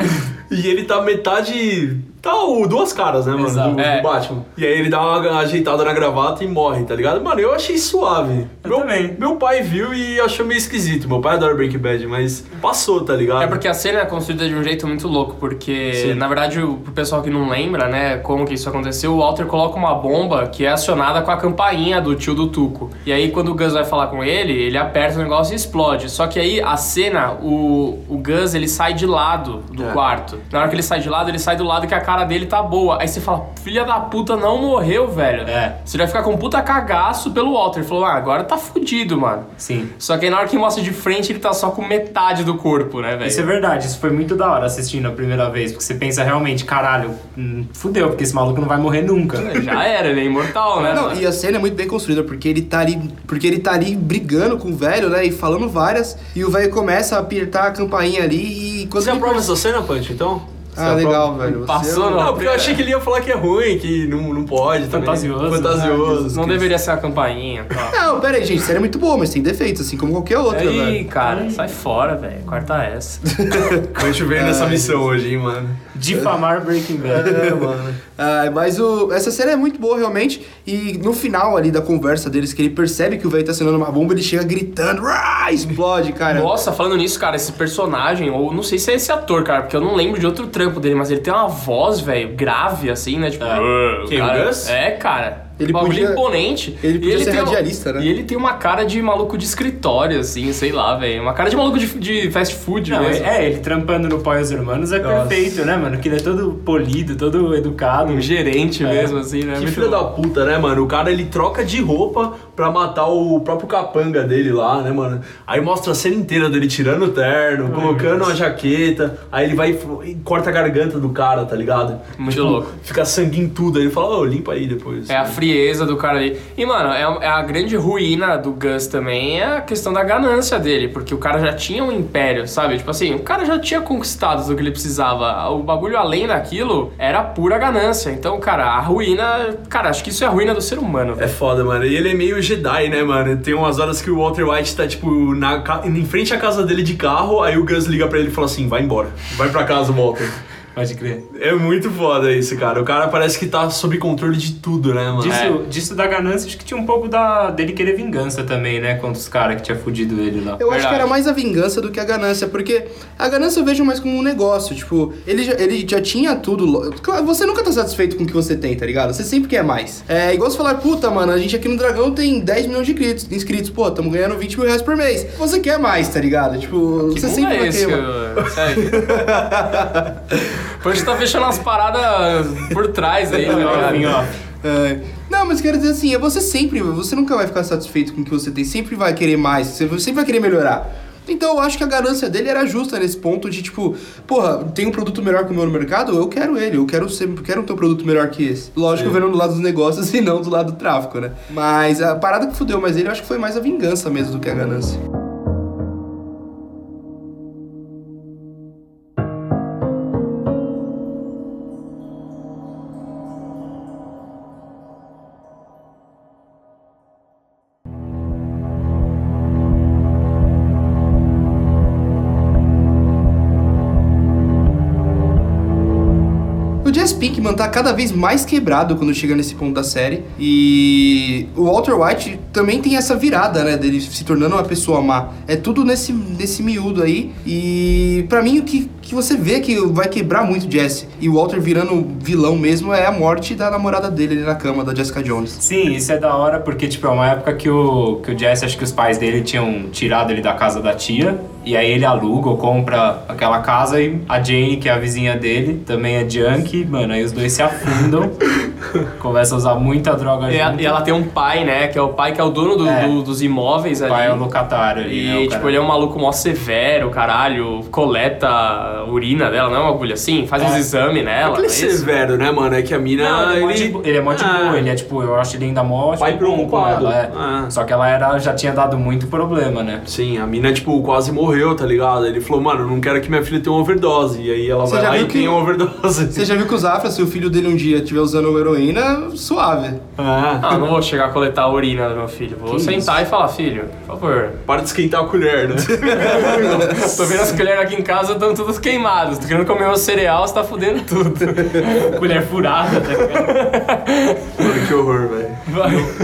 e ele tá metade... Tá o duas caras, né, mano? Exato. Do, do É. Batman. E aí ele dá uma ajeitada na gravata e morre, tá ligado? Mano, eu achei suave. Eu meu, também. Meu pai viu e achou meio esquisito. Meu pai adora Breaking Bad, mas passou, tá ligado? É porque a cena é construída de um jeito muito louco, porque, Sim. na verdade, o- pro pessoal que não lembra, né, como que isso aconteceu, o Walter coloca uma bomba que é acionada com a campainha do tio do Tuco. E aí, quando o Gus vai falar com ele, ele aperta o negócio e explode. Só que aí, a cena, o, o Gus, ele sai de lado do É. quarto. Na hora que ele sai de lado, ele sai do lado que a cara dele tá boa. Aí você fala, filha da puta, não morreu, velho. É. Você vai ficar com um puta cagaço pelo Walter. Ele falou, ah, agora tá fudido, mano. Sim. Só que aí na hora que mostra de frente, ele tá só com metade do corpo, né, velho? Isso é verdade, isso foi muito da hora assistindo a primeira vez, porque você pensa realmente, caralho, hum, fudeu, porque esse maluco não vai morrer nunca. Já era, ele é imortal, né? Não, e a cena é muito bem construída, porque ele tá ali, porque ele tá ali brigando com o velho, né, e falando várias, e o velho começa a apertar a campainha ali e quando Você aprova essa cena, Punch, então? Ah, legal, velho. Você Passou, é um- não. Não, porque eu achei que ele ia falar que é ruim, que não, não pode também. Fantasioso. Fantasioso. Não deveria ser a campainha. Tá. (laughs) Não, pera aí, gente, a série é muito boa, mas tem defeitos, assim como qualquer outra, Aí, velho. cara, sai fora, velho. Corta essa. (laughs) Punch veio nessa missão hoje, hein, mano. Difamar Breaking Bad. É, mano. Ah, mas o, essa série é muito boa, realmente. E no final ali da conversa deles, que ele percebe que o velho tá acionando uma bomba, ele chega gritando, "Rah!" explode, cara. Nossa, falando nisso, cara, esse personagem, ou não sei se é esse ator, cara, porque eu não lembro de outro trampo dele, mas ele tem uma voz, velho, grave, assim, né? Tipo, "Ah", Quem, o cara-? É, cara. Ele bagulho podia- imponente. ele podia ser tem um- radialista, né? E ele tem uma cara de maluco de escritório, assim, sei lá, velho. Uma cara de maluco de, de fast food Não, mesmo. é, ele trampando no Pó e os Hermanos é perfeito, né, mano? Que ele é todo polido, todo educado. Um gerente mesmo, assim, né? Que Muito filho bom. da puta, né, mano? O cara ele troca de roupa pra matar o próprio capanga dele lá, né, mano? Aí mostra a cena inteira dele tirando o terno, colocando uma jaqueta, aí ele vai e corta a garganta do cara, tá ligado? Muito louco. Fica sangue em tudo. Aí ele fala, ô, limpa aí depois. É a frieza do cara ali. E, mano, é a, é a grande ruína do Gus também é a questão da ganância dele, porque o cara já tinha um império, sabe? Tipo assim, o cara já tinha conquistado o que ele precisava. O bagulho além daquilo era pura ganância. Então, cara, a ruína. Cara, acho que isso é a ruína do ser humano, É velho. foda, mano. E ele é meio Jedi, né, mano? Tem umas horas que o Walter White tá, tipo, na, em frente à casa dele de carro, aí o Gus liga pra ele e fala assim, vai embora. Vai pra casa, Walter. Pode crer. É muito foda isso, cara. O cara parece que tá sob controle de tudo, né, mano? Disso, disso da ganância, acho que tinha um pouco da, dele querer vingança também, né? Contra os caras que tinha fudido ele lá. Eu acho que Verdade. era mais a vingança do que a ganância, porque a ganância eu vejo mais como um negócio. Tipo, ele já, ele já tinha tudo. Claro, você nunca tá satisfeito com o que você tem, tá ligado? Você sempre quer mais. É igual você falar, puta, mano, a gente aqui no Dragão tem 10 milhões de inscritos, inscritos pô, tamo ganhando 20 mil reais por mês. Você quer mais, tá ligado? Tipo, Que você sempre é esse? querer. (laughs) que Depois tá fechando as paradas por trás aí, né, cara? Ó, ó. É. Não, mas quero dizer assim, é você sempre, você nunca vai ficar satisfeito com o que você tem, sempre vai querer mais, você sempre vai querer melhorar. Então eu acho que a ganância dele era justa nesse ponto de tipo, porra, tem um produto melhor que o meu no mercado, eu quero ele, eu quero ser, quero ter um produto melhor que esse. Lógico, vendo do lado dos negócios (laughs) e não do lado do tráfico, né? Mas a parada que fudeu mais ele, eu acho que foi mais a vingança mesmo do que a ganância. Pinkman tá cada vez mais quebrado quando chega nesse ponto da série. E o Walter White também tem essa virada, né? Dele se tornando uma pessoa má. É tudo nesse, nesse miúdo aí. E pra mim o que, que você vê que vai quebrar muito o Jesse e o Walter virando vilão mesmo é a morte da namorada dele ali na cama, da Jessica Jones. Sim, isso é da hora porque, tipo, é uma época que o, que o Jesse, acho que os pais dele tinham tirado ele da casa da tia. E aí ele aluga ou compra aquela casa e a Jane, que é a vizinha dele, também é junkie. Mano, aí os dois se afundam, (laughs) começam a usar muita droga E, junto. e ela tem um pai, né? Que é o pai que é o dono do- É. do- dos imóveis O ali. pai é o locatário ali, E, né, o tipo, cara. ele é um maluco mó severo, caralho. Coleta a urina dela, não é uma agulha assim? Faz uns exames nela. Aquele é isso? severo, né, mano? É que a mina. Não, ele, é mó ele- ele é mó de Ah, ele é tipo, eu acho ele ainda mó Pai tipo, bom com preocupado. ela, é. Ah. Só que ela era, já tinha dado muito problema, né? Sim, a mina, tipo, quase morreu, tá ligado? Ele falou, mano, eu não quero que minha filha tenha uma overdose. E aí ela Você vai lá e que tem uma overdose. Você já viu que o Zafra, se o filho dele um dia estiver usando heroína, suave. Ah, Ah, não vou chegar a coletar a urina do meu filho. Vou Que sentar e falar, filho, por favor. para de esquentar a colher, né? (laughs) Tô vendo as colheres aqui em casa, estão todas queimadas. Tô querendo comer meu cereal, você tá fudendo tudo. (laughs) Colher furada, tá ligado? Que horror, velho.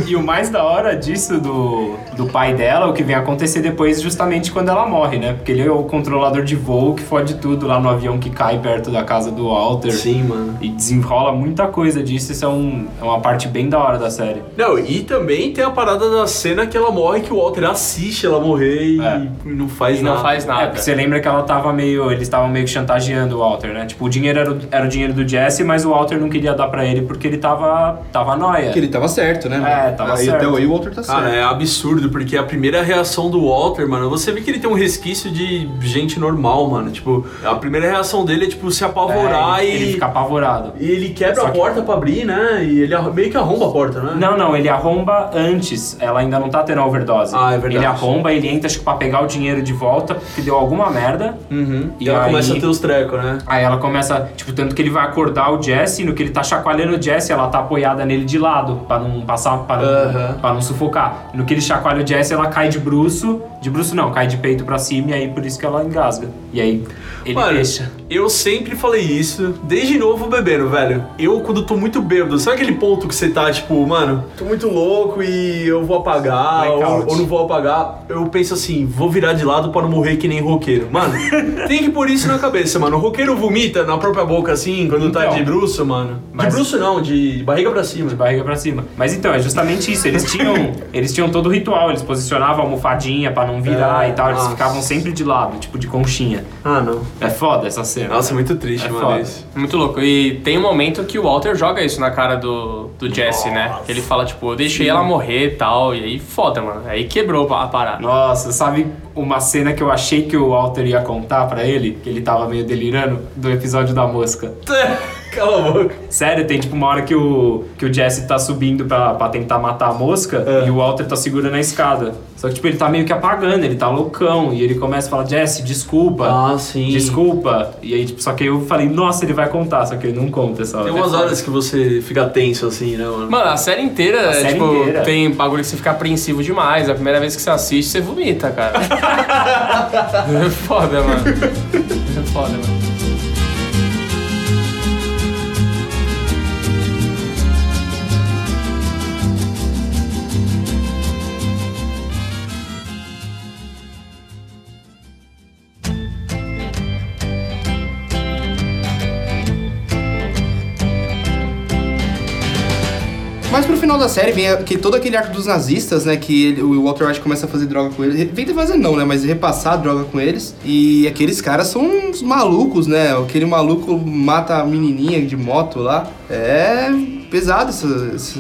E o mais da hora disso do, do pai dela, o que vem acontecer depois, justamente quando ela morre, né? Porque ele é o controlador de voo que fode tudo lá no avião que cai perto da casa do Walter. Sim, mano. E desenrola muita coisa disso. Isso é, um, é uma parte bem da hora da série. Não, e também tem a parada da cena que ela morre, que o Walter assiste ela morrer e É. não faz E nada. não faz É, nada. porque você lembra que ela tava meio. Eles estavam meio que chantageando o Walter, né? Tipo, o dinheiro era o, era o dinheiro do Jesse, mas o Walter não queria dar pra ele porque ele tava. tava nóia. Que ele tava certo, né? É, tava aí, certo. Até aí o Walter tá Cara, certo. é absurdo, porque a primeira reação do Walter, mano, você vê que ele tem um resquício de gente normal, mano. Tipo, a primeira reação dele é, tipo, se apavorar É, e. ele fica apavorado. E ele quebra Só a que- porta pra abrir, né? E ele meio que arromba a porta, né? Não, não, ele arromba antes. Ela ainda não tá tendo a overdose. Ah, é verdade. Ele arromba, ele entra, acho que pra pegar o dinheiro de volta, porque deu alguma merda. Uhum. E, E ela aí- começa a ter os trecos, né? Aí ela começa, tipo, tanto que ele vai acordar o Jesse, no que ele tá chacoalhando o Jesse, ela tá apoiada nele de lado, pra não passar, pra não, pra não sufocar. No que ele chacoalha o Jesse, ela cai de bruço, de bruço não, cai de peito pra cima, e aí por isso que ela engasga. E aí ele Mano, deixa. Eu sempre falei isso, desde novo bebendo, velho. Eu, quando tô muito bêbado, sabe aquele ponto que você tá, tipo, mano, tô muito louco e eu vou apagar, ou, ou não vou apagar? Eu penso assim, vou virar de lado pra não morrer que nem roqueiro. Mano, (laughs) tem que pôr isso na cabeça, mano. O roqueiro vomita na própria boca, assim, quando tá Então. de bruxo, mano. Mas- De bruxo não, de barriga pra cima. De barriga pra cima. Mas então, é justamente isso. Eles tinham, eles tinham todo o ritual. Eles posicionavam a almofadinha pra não virar É, e tal. Eles nossa. ficavam sempre de lado, tipo de conchinha. Ah, não. É foda essa cena. Nossa, né? muito triste, É mano. foda. Isso. Muito louco. E tem um momento que o Walter joga isso na cara do, do Jesse, né? Que ele fala, tipo, eu deixei ela morrer e tal. E aí foda, mano. Aí quebrou a parada. Nossa, sabe uma cena que eu achei que o Walter ia contar pra ele? Que ele tava meio delirando? Do episódio da mosca. (laughs) Cala a boca. Sério, tem tipo uma hora que o, que o Jesse tá subindo pra, pra tentar matar a mosca É. e o Walter tá segurando a escada. Só que tipo, ele tá meio que apagando, ele tá loucão. E ele começa a falar, Jesse, desculpa. Ah, sim. Desculpa. E aí, tipo, só que eu falei, nossa, ele vai contar, só que ele não conta essa hora. Tem umas horas que você fica tenso, assim, né, mano? Mano, a série inteira, A série tipo, inteira. tem bagulho que você fica apreensivo demais. A primeira vez que você assiste, você vomita, cara. (laughs) (laughs) é foda, mano. É foda, mano. Mas pro final da série vem que todo aquele arco dos nazistas, né? Que ele- o Walter White começa a fazer droga com eles. Vem fazer não, né? Mas repassar droga com eles. E aqueles caras são uns malucos, né? Aquele maluco mata a menininha de moto lá. É pesada essa,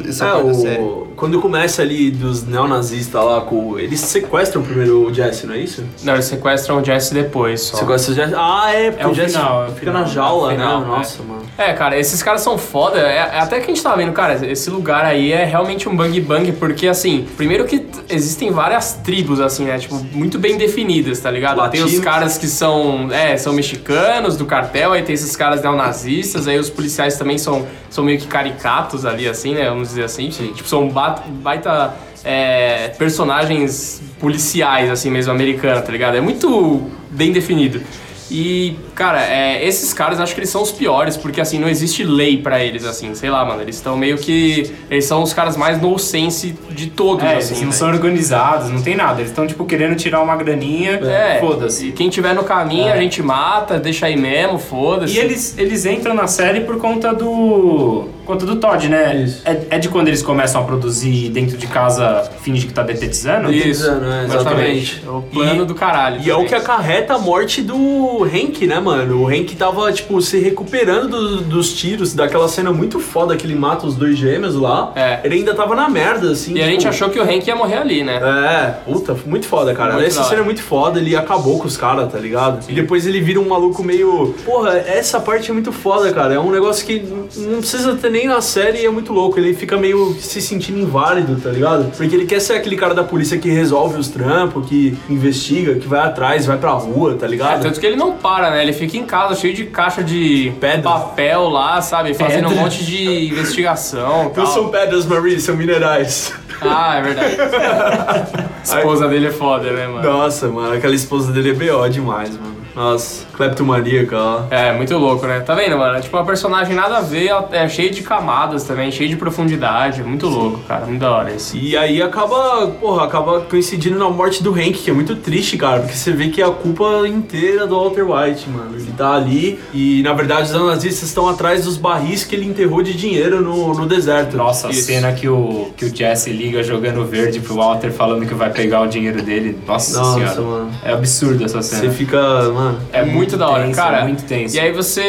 essa, É, parte da série. o... quando começa ali dos neonazistas lá com. Eles sequestram primeiro o Jesse, não é isso? Não, eles sequestram o Jesse depois só. Sequestram o Jesse. Ah, é, porque É o o Jesse final, é o fica final, na jaula, é o final, né? é. Nossa, mano. É, cara, esses caras são foda. É, é até que a gente tava vendo, cara, esse lugar aí é realmente um bang bang, porque assim, primeiro que existem várias tribos, assim, né? Tipo, muito bem definidas, tá ligado? Tem os caras que são, é, são mexicanos do cartel, aí tem esses caras neonazistas, aí os policiais também são, são meio que caricatos ali, assim, né? Vamos dizer assim. Tipo, são ba- baita. é, personagens policiais, assim mesmo, americanos, tá ligado? É muito bem definido. E, cara, é, esses caras acho que eles são os piores, porque assim, não existe lei pra eles, assim, sei lá, mano. Eles estão meio que. Eles são os caras mais no sense de todos, É, assim. eles não né? são organizados, não tem nada. Eles estão, tipo, querendo tirar uma graninha. É, Foda-se. Quem tiver no caminho, a gente mata, deixa aí mesmo, foda-se. E eles, eles entram na série por conta do. Conta do Todd, né? Isso. É, é de quando eles começam a produzir dentro de casa, finge que tá detetizando? Isso, né? exatamente. É o plano E- do caralho. E é o que acarreta a morte do Hank, né, mano? O Hank tava, tipo, se recuperando do- dos tiros, daquela cena muito foda que ele mata os dois gêmeos lá. É. Ele ainda tava na merda, assim. E a tipo, gente achou que o Hank ia morrer ali, né? É, puta, muito foda, cara. Muito Essa da cena é muito foda, ele acabou com os caras, tá ligado? E depois ele vira um maluco meio. Porra, essa parte é muito foda, cara. É um negócio que não precisa ter nem na série é muito louco. Ele fica meio se sentindo inválido, tá ligado? Porque ele quer ser aquele cara da polícia que resolve os trampos, que investiga, que vai atrás, vai pra rua, tá É, ligado? tanto que ele não para, né? Ele fica em casa cheio de caixa de Pedra. papel lá, sabe? Fazendo um monte de investigação. Não são pedras, Marie, são minerais. Ah, é verdade. A (laughs) esposa dele é foda, né, mano? Nossa, mano, aquela esposa dele é B.O. demais, mano. Nossa, cleptomaníaca, ó. É, muito louco, né? Tá vendo, mano? Tipo, uma personagem nada a ver, é cheia de camadas também, cheia de profundidade. Muito louco, cara. Muito da hora esse. E aí acaba, porra, acaba coincidindo na morte do Hank, que é muito triste, cara, porque você vê que é a culpa inteira do Walter White, mano. Ele tá ali e, na verdade, os nazistas estão atrás dos barris que ele enterrou de dinheiro no, no deserto. Nossa, a Isso. cena que o, que o Jesse liga jogando verde pro Walter falando que vai pegar o dinheiro dele. Nossa, Nossa, senhora. mano. É absurdo essa cena. Você fica, mano... É muito da hora, cara. muito tenso. E aí você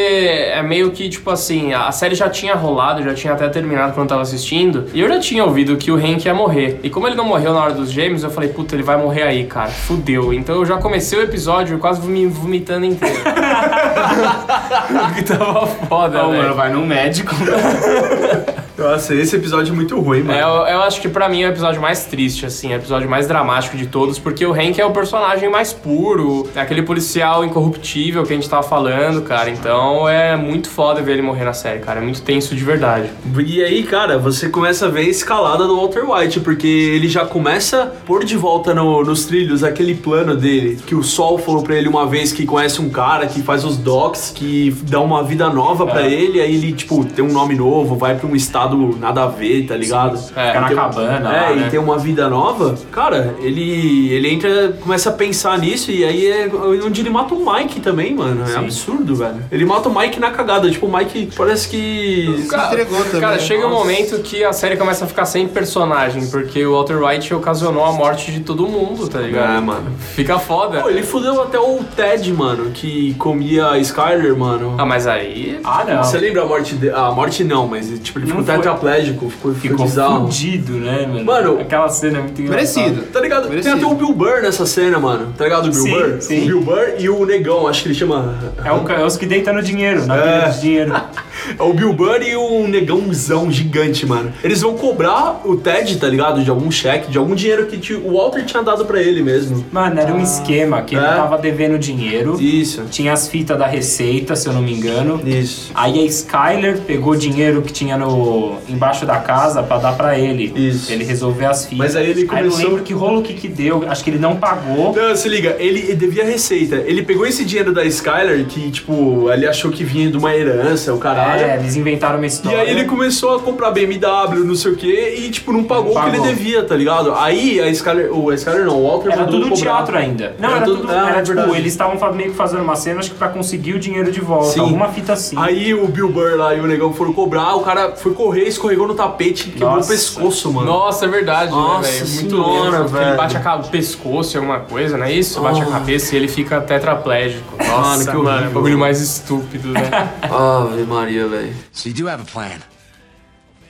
é meio que, tipo assim, a série já tinha rolado, já tinha até terminado quando eu tava assistindo. E eu já tinha ouvido que o Hank ia morrer. E como ele não morreu na hora dos gêmeos, eu falei, puta, ele vai morrer aí, cara. Fudeu. Então eu já comecei o episódio quase me vomitando inteiro. (laughs) que tava foda, velho. mano, vai num médico. (laughs) Nossa, esse episódio é muito ruim, mano. É, eu, eu acho que pra mim é o episódio mais triste, assim, é o episódio mais dramático de todos, porque o Hank é o personagem mais puro, é aquele policial incorruptível que a gente tava falando, cara. Então é muito foda ver ele morrer na série, cara. É muito tenso de verdade. E aí, cara, você começa a ver a escalada do Walter White, porque ele já começa a pôr de volta no- nos trilhos aquele plano dele, que o Sol falou pra ele uma vez que conhece um cara que faz os docs, que dá uma vida nova pra ele, aí ele, tipo, tem um nome novo, vai pra um estado nada a ver, tá ligado? É, Fica na Tem um- cabana É, lá, e né? tem uma vida nova. Cara, ele ele entra, começa a pensar nisso e aí é onde ele mata o Mike também, mano. É absurdo, velho. Ele mata o Mike na cagada. Tipo, o Mike parece que. Se entregou também. Cara, chega um Nossa. momento que a série começa a ficar sem personagem, porque o Walter White ocasionou a morte de todo mundo, tá ligado? É, mano. Fica foda. Pô, ele fudeu até o Ted, mano, que comia a Skyler, mano. Ah, mas aí. Ah, não. Você lembra a morte dele? A morte não, mas tipo, ele ficou foi. Tetraplégico, ficou, ficou, Ficou bizarro. fudido, né, mano? Mano, Aquela cena é muito engraçada. Merecido. Tá ligado? Merecido. Tem até o Bill Burr nessa cena, mano. Tá ligado o Bill Sim, Burr? sim. O Bill Burr e o Negão, acho que ele chama. É, o, é os que deitam no dinheiro, na É. de dinheiro. (laughs) É o Bill Burr e o negãozão gigante, mano. Eles vão cobrar o Ted, tá ligado? De algum cheque, de algum dinheiro que o Walter tinha dado pra ele mesmo. Mano, era um esquema que ele É. tava devendo dinheiro. Isso. Tinha as fitas da receita, se eu não me engano. Isso. Aí a Skyler pegou o dinheiro que tinha no embaixo da casa pra dar pra ele. Isso. Ele resolver as fitas. Mas aí ele Aí começou- eu não lembro que rolo que que deu. Acho que ele não pagou. Não, se liga, ele, devia receita. Ele pegou esse dinheiro da Skyler, que, tipo, ele achou que vinha de uma herança, o caralho. É, eles inventaram uma E história. aí ele começou a comprar BMW, não sei o que, e tipo, não pagou, Não o que ele pagou. devia, tá ligado? Aí a Skyler, o a Skyler não, o Walter Era tudo cobrar. teatro ainda. Não, Era era, tudo-. Ah, era é tipo, eles estavam meio que fazendo uma cena, acho que pra conseguir o dinheiro de volta. Sim. Alguma fita assim. Aí o Bill Burr lá e o negão foram cobrar, o cara foi correr, escorregou no tapete e quebrou Nossa. o pescoço, mano. Nossa, é verdade, Nossa né, velho? Muito senhora, louco. velho. Ele bate a o pescoço em alguma coisa, não é isso? Bate a Ah. cabeça e ele fica tetraplégico. Nossa, que mano, é o bagulho mais estúpido, né? (laughs) Ave Maria, velho. So you do have a plan.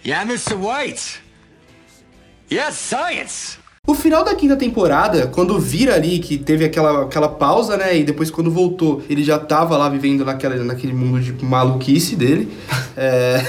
Yeah, Mr. White. Yes, science. O final da quinta temporada, quando vira ali que teve aquela, aquela pausa, né? E depois quando voltou, ele já tava lá vivendo naquela, naquele mundo de maluquice dele. (laughs) É,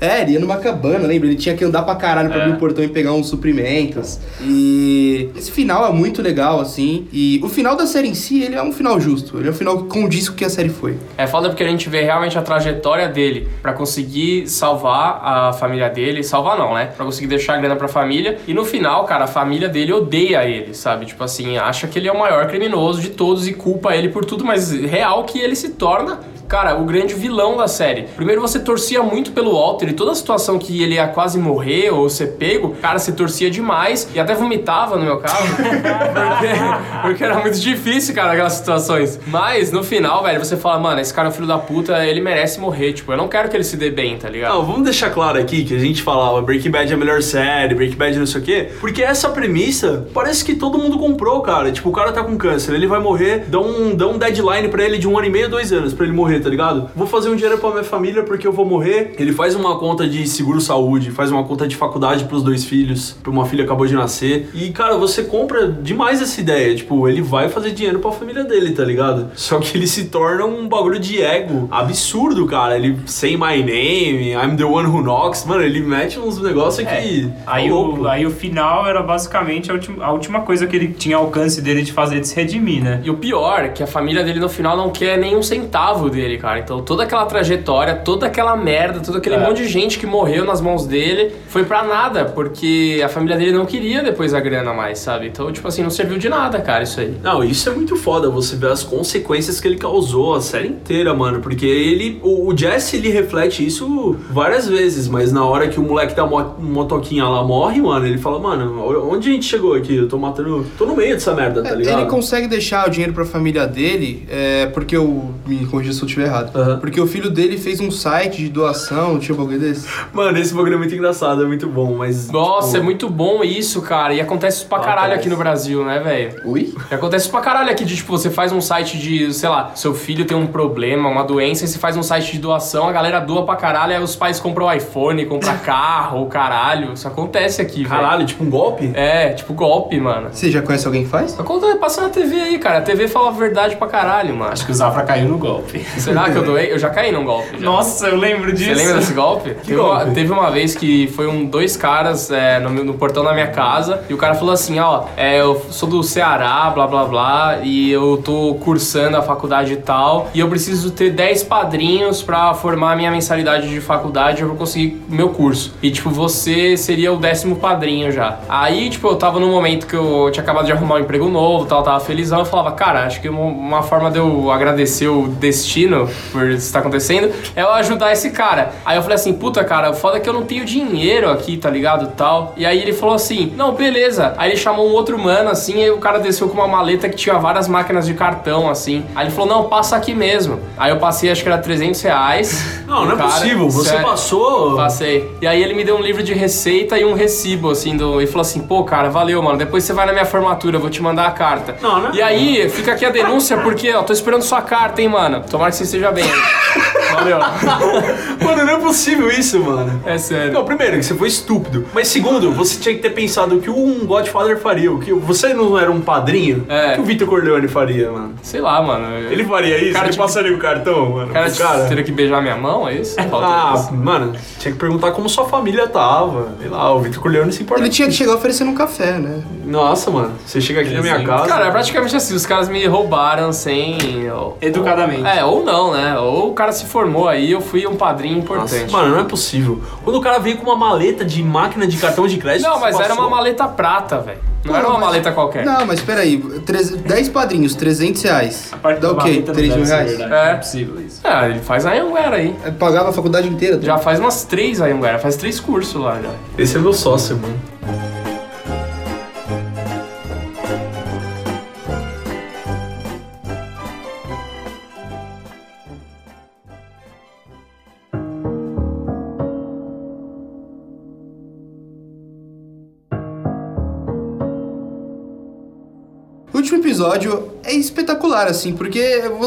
(laughs) é, ele ia numa cabana, lembra? Ele tinha que andar pra caralho pra É. abrir o portão e pegar uns suprimentos. E esse final é muito legal, assim. E o final da série em si, ele é um final justo. Ele é um final que condiz com o que a série foi. É foda porque a gente vê realmente a trajetória dele pra conseguir salvar a família dele. Salvar não, né? Pra conseguir deixar a grana pra família. E no final, cara, a família dele odeia ele, sabe? Tipo assim, acha que ele é o maior criminoso de todos e culpa ele por tudo, mas real que ele se torna. Cara, o grande vilão da série. Primeiro você torcia muito pelo Walter e toda a situação que ele ia quase morrer ou ser pego, cara, você torcia demais e até vomitava no meu caso. (laughs) porque, porque era muito difícil, cara, aquelas situações. Mas no final, velho, você fala, mano, esse cara é um filho da puta, ele merece morrer. Tipo, eu não quero que ele se dê bem, tá ligado? Não, vamos deixar claro aqui que a gente falava Breaking Bad é a melhor série, Breaking Bad não sei o quê, porque essa premissa parece que todo mundo comprou, cara. Tipo, o cara tá com câncer, ele vai morrer, dá um, dá um deadline pra ele de um ano e meio, dois anos pra ele morrer, tá ligado? Vou fazer um dinheiro pra minha família porque eu vou morrer. Ele faz uma conta de seguro-saúde, faz uma conta de faculdade pros dois filhos, pra uma filha que acabou de nascer. E, cara, você compra demais essa ideia. Tipo, ele vai fazer dinheiro pra família dele, tá ligado? Só que ele se torna um bagulho de ego absurdo, cara. Ele say my name, I'm the one who knocks. Mano, ele mete uns negócios que. Aí tá louco. o, aí o final era basicamente a última, a última coisa que ele tinha alcance dele de fazer de se redimir, né? E o pior é que a família dele no final não quer nenhum centavo dele, cara. Então toda aquela trajetória, toda aquela merda, todo aquele É. monte de gente que morreu nas mãos dele foi pra nada, porque a família dele não queria depois a grana mais, sabe? Então, tipo assim, não serviu de nada, cara, isso aí. Não, isso é muito foda, você vê as consequências que ele causou a série inteira, mano. Porque ele. O, o Jesse, ele reflete isso várias vezes, mas na hora que o moleque da mo- motoquinha lá morre, mano, ele fala, mano, onde a gente chegou aqui? Eu tô matando. tô no meio dessa merda, tá É, ligado? Ele consegue deixar o dinheiro pra família dele, é, porque o. Me corrija se eu estiver errado. Aham. Porque o filho dele fez um site de doação, tinha um bagulho desse. Mano, esse bagulho é muito engraçado, é muito bom, mas. Nossa, tipo, é muito bom isso, cara. E acontece isso pra caralho Acontece. aqui no Brasil, né, velho? Ui? E Acontece isso pra caralho aqui de, tipo, você faz um site de, sei lá, seu filho tem um problema, uma doença, e você faz um site de doação, a galera doa pra caralho, aí os pais compram iPhone, compram (laughs) carro, caralho. Isso acontece aqui, velho. Caralho, tipo um golpe? É, tipo golpe, mano. Você já conhece alguém que faz? Acontece, passa na TV aí, cara. A TV fala a verdade pra caralho, mano. Acho que o Zafra caiu no golpe. (laughs) Será que eu doei? Eu já caí num golpe. já. Nossa, eu lembro disso. Você lembra desse golpe? teve, golpe? Uma, teve uma vez que foi um, dois caras é, no, no portão da minha casa e o cara falou assim, ó, é, eu sou do Ceará, blá blá blá, e eu tô cursando a faculdade e tal, e eu preciso ter 10 padrinhos pra formar a minha mensalidade de faculdade eu vou conseguir meu curso. E tipo, você seria o décimo padrinho já. Aí, tipo, eu tava num momento que eu tinha acabado de arrumar um emprego novo, tal, tava felizão, eu falava, cara, acho que uma, uma forma de eu agradecer o destino por isso estar acontecendo é eu ajudar esse cara. Aí eu falei assim, puta, cara, o foda é que eu não tenho dinheiro aqui, tá ligado, tal. E aí ele falou assim, não, beleza. Aí ele chamou um outro mano, assim, e o cara desceu com uma maleta que tinha várias máquinas de cartão, assim. Aí ele falou, não, passa aqui mesmo. Aí eu passei, acho que era 300 reais. (laughs) Não, não é cara- possível. Você Sério. passou. Passei. E aí ele me deu um livro de receita e um recibo, assim, do... e falou assim, pô, cara, valeu, mano. Depois você vai na minha formatura, eu vou te mandar a carta. Não, né? E aí, fica aqui a denúncia, porque, ó, tô esperando sua carta, hein, mano. Tomara que você esteja bem. Valeu. (laughs) Mano, não é possível isso, mano. É sério. Não, primeiro, que você foi estúpido. Mas segundo, você tinha que ter pensado o que um Godfather faria. O que você não era um padrinho? É. O que o Vitor Corleone faria, mano? Sei lá, mano. Ele faria isso? Cara, ele tipo- passaria o cartão, mano? Cara, pro cara? teria que beijar minha mão, é isso? Falta Ah, isso. mano, tinha que perguntar como sua família tava. Sei lá, o Vitor Corleone se importa. Ele tinha que chegar oferecendo um café, né? Nossa, mano, você chega aqui na minha casa. Cara, é praticamente assim, os caras me roubaram sem... Educadamente. É, ou não, né? Ou o cara se formou aí, eu fui um padrinho importante. Nossa, mano, não é possível. Quando o cara veio com uma maleta de máquina de cartão de crédito. Não, mas você era uma passou. maleta prata, velho. Não Pô, era uma mas- maleta qualquer. Não, mas peraí, treze- 10 padrinhos, 300 reais. A parte Dá o quê? maleta não 3 mil reais? É. É possível isso. Ah, ele faz a Anguera aí. É, Pagava a faculdade inteira. Já faz umas três a Anguera, faz três cursos lá já. Esse é meu sócio, mano. Episódio espetacular, assim, porque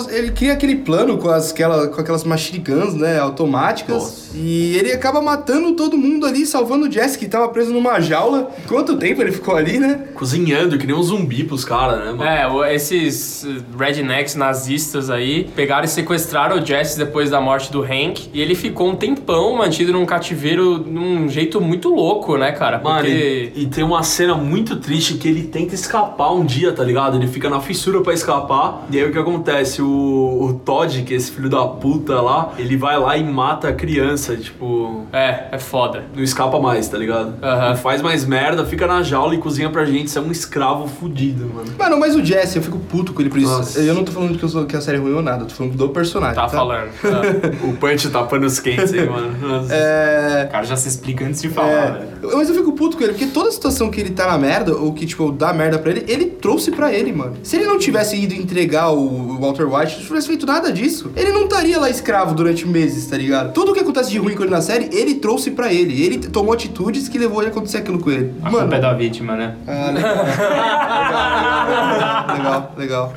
ele cria aquele plano com, as, aquela, com aquelas machine guns, né, automáticas. E ele acaba matando todo mundo ali, salvando o Jesse, que tava preso numa jaula. Quanto tempo ele ficou ali, né? Cozinhando, que nem um zumbi pros caras, né, mano? É, esses uh, rednecks nazistas aí pegaram e sequestraram o Jesse depois da morte do Hank. E ele ficou um tempão mantido num cativeiro num jeito muito louco, né, cara? Mano, Porque. e, e tem uma cena muito triste que ele tenta escapar um dia, tá ligado? Ele fica na fissura pra escapar. E aí o que acontece? O, o Todd, que é esse filho da puta lá, ele vai lá e mata a criança, tipo. É, é foda. Não escapa mais, tá ligado? Aham. Não faz mais merda, fica na jaula e cozinha pra gente. Você é um escravo fudido, mano. Mano, mas o Jesse, eu fico puto com ele por isso. Nossa. Eu não tô falando que, eu sou- que a série é ruim ou nada, eu tô falando do personagem. Tá falando. Ah. (laughs) O Punch tapando os quentes, hein, mano? Nossa. É. O cara já se explica antes de falar, É, velho. mas eu fico puto com ele, porque toda situação que ele tá na merda, ou que, tipo, dá merda pra ele, ele trouxe pra ele, mano. Se ele não tivesse ido entregar o Walter White, não tivesse feito nada disso, ele não estaria lá escravo durante meses, tá ligado? Tudo que acontece de ruim com ele na série, ele trouxe pra ele. Ele tomou atitudes que levou ele a acontecer aquilo com ele. A mano. culpa é da vítima, né? Ah, (laughs) legal. legal, legal.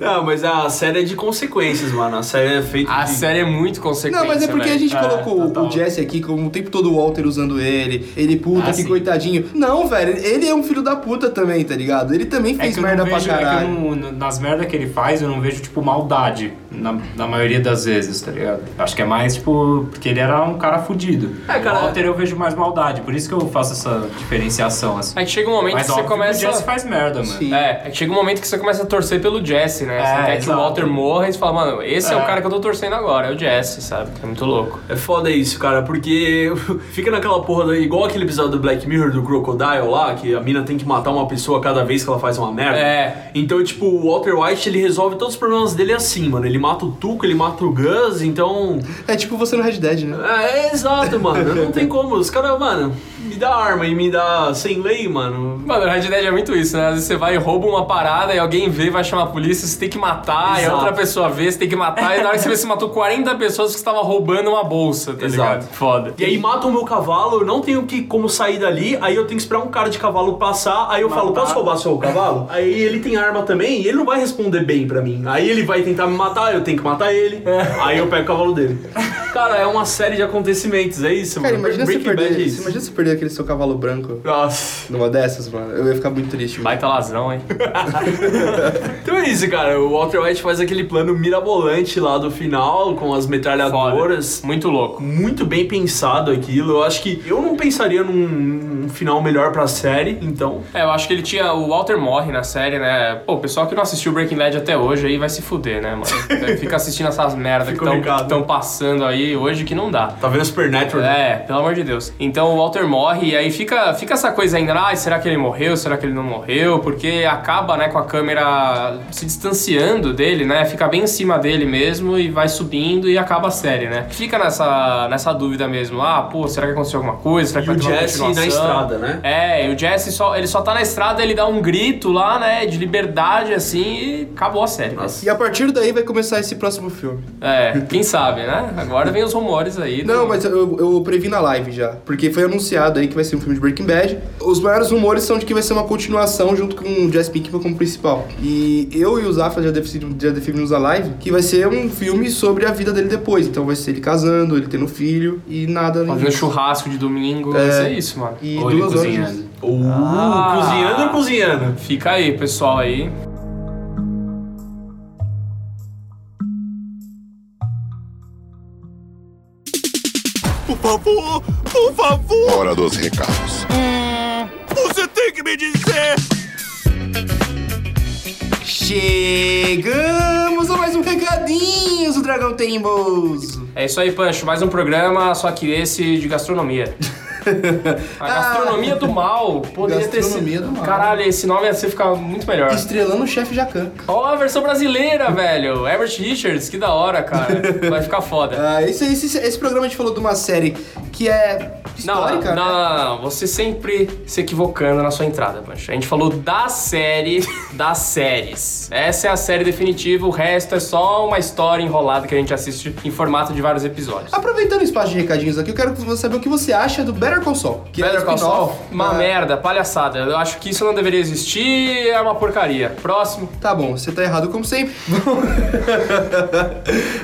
Não, mas a série é de consequências, mano. A série é feita A de... série é muito consequente. Não, mas é porque a gente É, colocou o Jesse aqui como o tempo todo o Walter usando ele. Ele, puta, Ah, que sim. coitadinho. Não, velho, ele é um filho da puta também, tá ligado? Ele também É fez não merda vejo, pra é que eu não- nas merdas que ele faz, eu não vejo, tipo, maldade. Na, na maioria das vezes, tá ligado? Acho que é mais, tipo, porque ele era um cara fudido. É, cara- O Walter eu vejo mais maldade, por isso que eu faço essa diferenciação, assim. É que chega um momento Mas que você óbvio começa. que o Jesse faz merda, mano. Sim. É, é que chega um momento que você começa a torcer pelo Jesse, né? É, você quer que o exato. Walter morra e você fala, mano, esse é. É. o cara que eu tô torcendo agora, é o Jesse, sabe? É muito louco. É foda isso, cara, porque (laughs) fica naquela porra, da- igual aquele episódio do Black Mirror do Crocodile lá, que a mina tem que matar uma pessoa cada vez que ela faz uma merda. É. Então, tipo, o Walter White, ele resolve todos os problemas dele assim, mano. Ele mata o Tuco, ele mata o Gus, então... É tipo você no Red Dead, né? É, é exato, mano. Não tem como. Os caras, mano, me dá arma e me dá sem lei, mano. Mano, Red Dead é muito isso, né? Às vezes você vai e rouba uma parada e alguém vê, vai chamar a polícia, você tem que matar, e a Exato. outra pessoa vê, você tem que matar, e na hora que você vê, você matou 40 pessoas que estavam roubando uma bolsa, tá Exato. ligado? Foda. E aí matam o meu cavalo, eu não tenho que como sair dali, aí eu tenho que esperar um cara de cavalo passar, aí eu falo, Matar. posso roubar seu cavalo? (laughs) Aí ele tem arma também e ele não vai responder bem pra mim. Aí ele vai tentar me matar, eu tenho que matar ele, aí eu pego o cavalo dele. Cara, é uma série de acontecimentos, é isso, Cara, mano. imagina Breaking Bad perder, é isso. imagina você perder aquele seu cavalo branco Nossa. numa dessas, mano. Eu ia ficar muito triste. mano. Baita lasão, hein? (laughs) Então é isso, cara. O Walter White faz aquele plano mirabolante lá do final, com as metralhadoras. Muito louco. Muito bem pensado aquilo. Eu acho que eu não pensaria num, num final melhor pra série, então. É, eu acho que ele tinha. O Walter morre na série, né? Pô, o pessoal que não assistiu Breaking Bad até hoje aí vai se fuder, né, mano? (laughs) Fica assistindo essas merdas que estão passando aí hoje que não dá. Tá vendo Supernatural? né? É, pelo amor de Deus. Então o Walter morre e aí fica, fica essa coisa ainda, ah, será que ele morreu? Será que ele não morreu? Porque acaba, né, com a câmera se distanciando dele, né? Fica bem em cima dele mesmo e vai subindo e acaba a série, né? Fica nessa, nessa dúvida mesmo. Ah, pô, será que aconteceu alguma coisa? Será que E o vai uma Jesse na estrada, né? É, e o Jesse só, ele só tá na estrada, ele dá um grito lá, né, de liberdade assim e acabou a série. E a partir daí vai começar esse próximo filme. É, quem sabe, né? Agora vem os rumores aí. do- Não, mas eu, eu previ na live já. Porque foi anunciado aí que vai ser um filme de Breaking Bad. Os maiores rumores são de que vai ser uma continuação junto com o Jesse Pinkman como principal. E eu e o Zafra já definimos, na live que vai ser um filme sobre a vida dele depois. Então vai ser ele casando, ele tendo filho e nada Fazendo churrasco de domingo, É. vai ser isso, mano. E Ou duas horas. cozinhando. de- Uh, Ah. cozinhando ou cozinhando? Fica aí, pessoal aí. Por favor, por favor, Hora dos recados. você tem que me dizer. Chegamos a mais um recadinhos do Dragão Teimoso. É isso aí, Pancho. Mais um programa, só que esse de gastronomia. (laughs) A gastronomia do mal. Poderia ter Gastronomia sido. do mal. Caralho, esse nome ia ser ficar muito melhor. Estrelando o chefe Jacan. Ó, a versão brasileira, velho. Herbert Richards, que da hora, cara. Vai ficar foda. Ah, esse, esse, esse programa a gente falou de uma série que é Não, não, histórica. não, né? não, não, você sempre se equivocando na sua entrada, Pancho. A gente falou da série das séries. Essa é a série definitiva, o resto é só uma história enrolada que a gente assiste em formato de vários episódios. Aproveitando o espaço de recadinhos aqui, eu quero saber o que você acha do Better Call Saul. Que Better é Call Saul, uma da- merda, palhaçada. Eu acho que isso não deveria existir, é uma porcaria. Próximo. Tá bom, você tá errado como sempre. (laughs)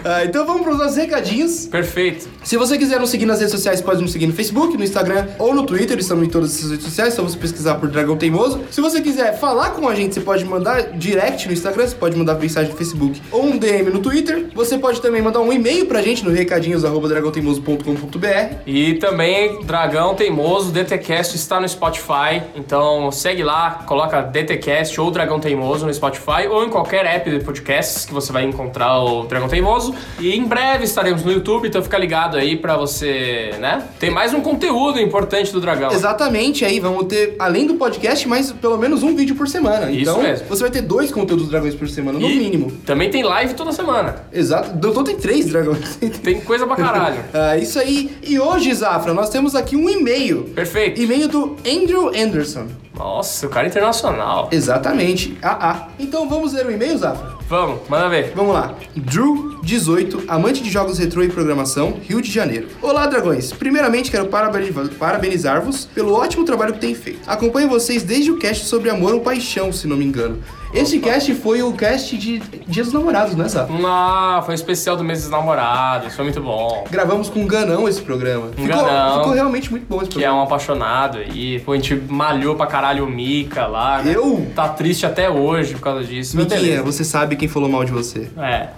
Ah, então vamos pros nossos recadinhos. Perfeito. Se você quiser nos seguir nas redes sociais, pode nos seguir no Facebook, no Instagram ou no Twitter. Estamos em todas essas redes sociais, só você pesquisar por Dragão Teimoso. Se você quiser falar com a gente, você pode mandar direct no Instagram, você pode mandar mensagem no Facebook ou um DM no Twitter. Você pode também mandar um e-mail pra gente no recadinhos.dragãoteimoso.com.br. E também Dragão Teimoso, DTCast está no Spotify. Então segue lá, coloca DTCast ou Dragão Teimoso no Spotify ou em qualquer app de podcasts que você vai encontrar o Dragão Teimoso. E em breve estaremos no YouTube, então fica ligado aí pra você, né? Tem mais um conteúdo importante do Dragão. Exatamente, aí vamos ter, além do podcast, mais pelo menos um vídeo por semana. Isso então, mesmo. você vai ter dois conteúdos dos dragões por semana, no E mínimo. Também tem live toda semana. Exato. Doutor tem três dragões. Tem coisa pra caralho. Ah, (laughs) isso aí. E hoje, Zafra, nós temos aqui um e-mail. Perfeito. E-mail do Andrew Anderson. Nossa, o cara é internacional. Exatamente. Ah, ah. Então vamos ler o e-mail, Zafra? Vamos, manda ver. Vamos lá. Drew, 18, amante de jogos retrô e programação, Rio de Janeiro. Olá, dragões. Primeiramente, quero parabeni- parabenizar-vos pelo ótimo trabalho que têm feito. Acompanho vocês desde o cast sobre amor ou paixão, se não me engano. Este cast foi o cast de Dia dos Namorados, né, Zafra? Ah, foi um especial do mês dos namorados, foi muito bom. Gravamos com um Ganão esse programa. Um ficou, Ganão. ficou realmente muito bom esse Que é programa. um apaixonado aí. Pô, a gente malhou pra caralho o Mika lá. né? Eu? Tá triste até hoje por causa disso. Miquinha, você sabe quem falou mal de você. É.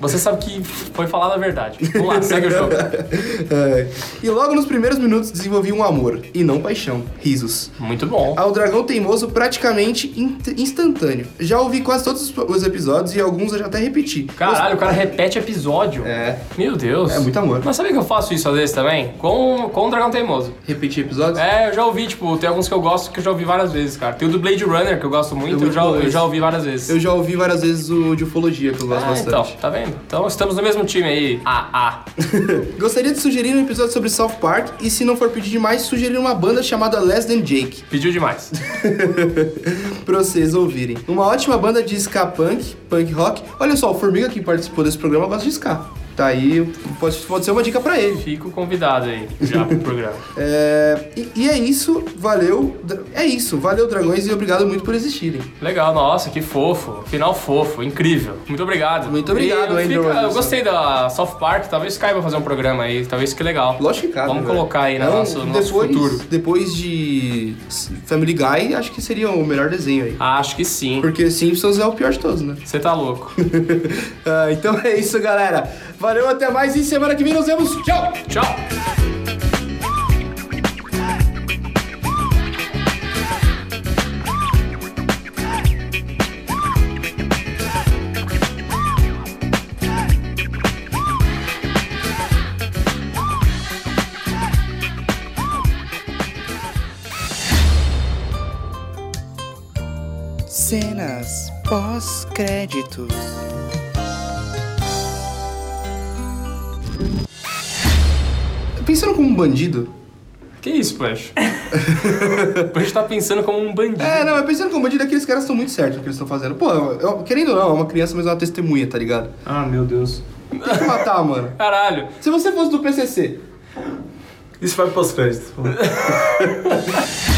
Você sabe que foi falado a verdade. Vamos lá, segue o jogo. (laughs) É. E logo nos primeiros minutos desenvolvi um amor, e não paixão. Risos. Muito bom. Ao Dragão Teimoso praticamente int- instantâneo. Já ouvi quase todos os- os episódios e alguns eu já até repeti. Caralho, o cara repete episódio. É. Meu Deus. É muito amor. Mas sabia que eu faço isso às vezes também? Com, com o Dragão Teimoso. Repetir episódios? É, eu já ouvi, tipo, tem alguns que eu gosto que eu já ouvi várias vezes, cara. Tem o do Blade Runner, que eu gosto muito, eu, muito já, eu já ouvi várias vezes. Eu já ouvi várias vezes o de ufologia, que eu gosto Ah, bastante. então, tá vendo? Então estamos no mesmo time aí. Ah, ah. (laughs) Gostaria de sugerir um episódio sobre South Park e, se não for pedir demais, sugerir uma banda chamada Less Than Jake. Pediu demais. (laughs) pra vocês ouvirem. Uma ótima banda de ska punk, punk rock. Olha só, o Formiga que participou desse programa gosta de ska. Tá aí, pode, pode ser uma dica pra ele. Fico convidado aí já pro programa. (laughs) É, e, e é isso, valeu. É isso, valeu, dragões, e obrigado muito por existirem. Legal, nossa, que fofo. Final fofo, incrível. Muito obrigado. Muito obrigado, E eu, Andrew fica- eu gostei da South Park, talvez caiba fazer um programa aí, talvez que legal. Lógico que cabe. Vamos velho. colocar aí no Então, nosso, no nosso depois, futuro. Depois de Family Guy, acho que seria o melhor desenho aí. Acho que sim. Porque Simpsons é o pior de todos, né? Você tá louco. (laughs) Ah, então é isso, galera. Valeu, até mais e semana que vem nos vemos. Tchau! Tchau. Cenas pós-créditos. Pensando como um bandido. Que isso? A gente (laughs) tá pensando como um bandido. É, não, mas pensando como bandido, aqueles caras estão muito certos no que eles estão fazendo. Pô, eu- eu- querendo ou não, é uma criança, mas é uma testemunha, tá ligado? Ah, meu Deus. Tem que matar, mano. Caralho. Se você fosse do PCC, Isso vai pros créditos. (laughs)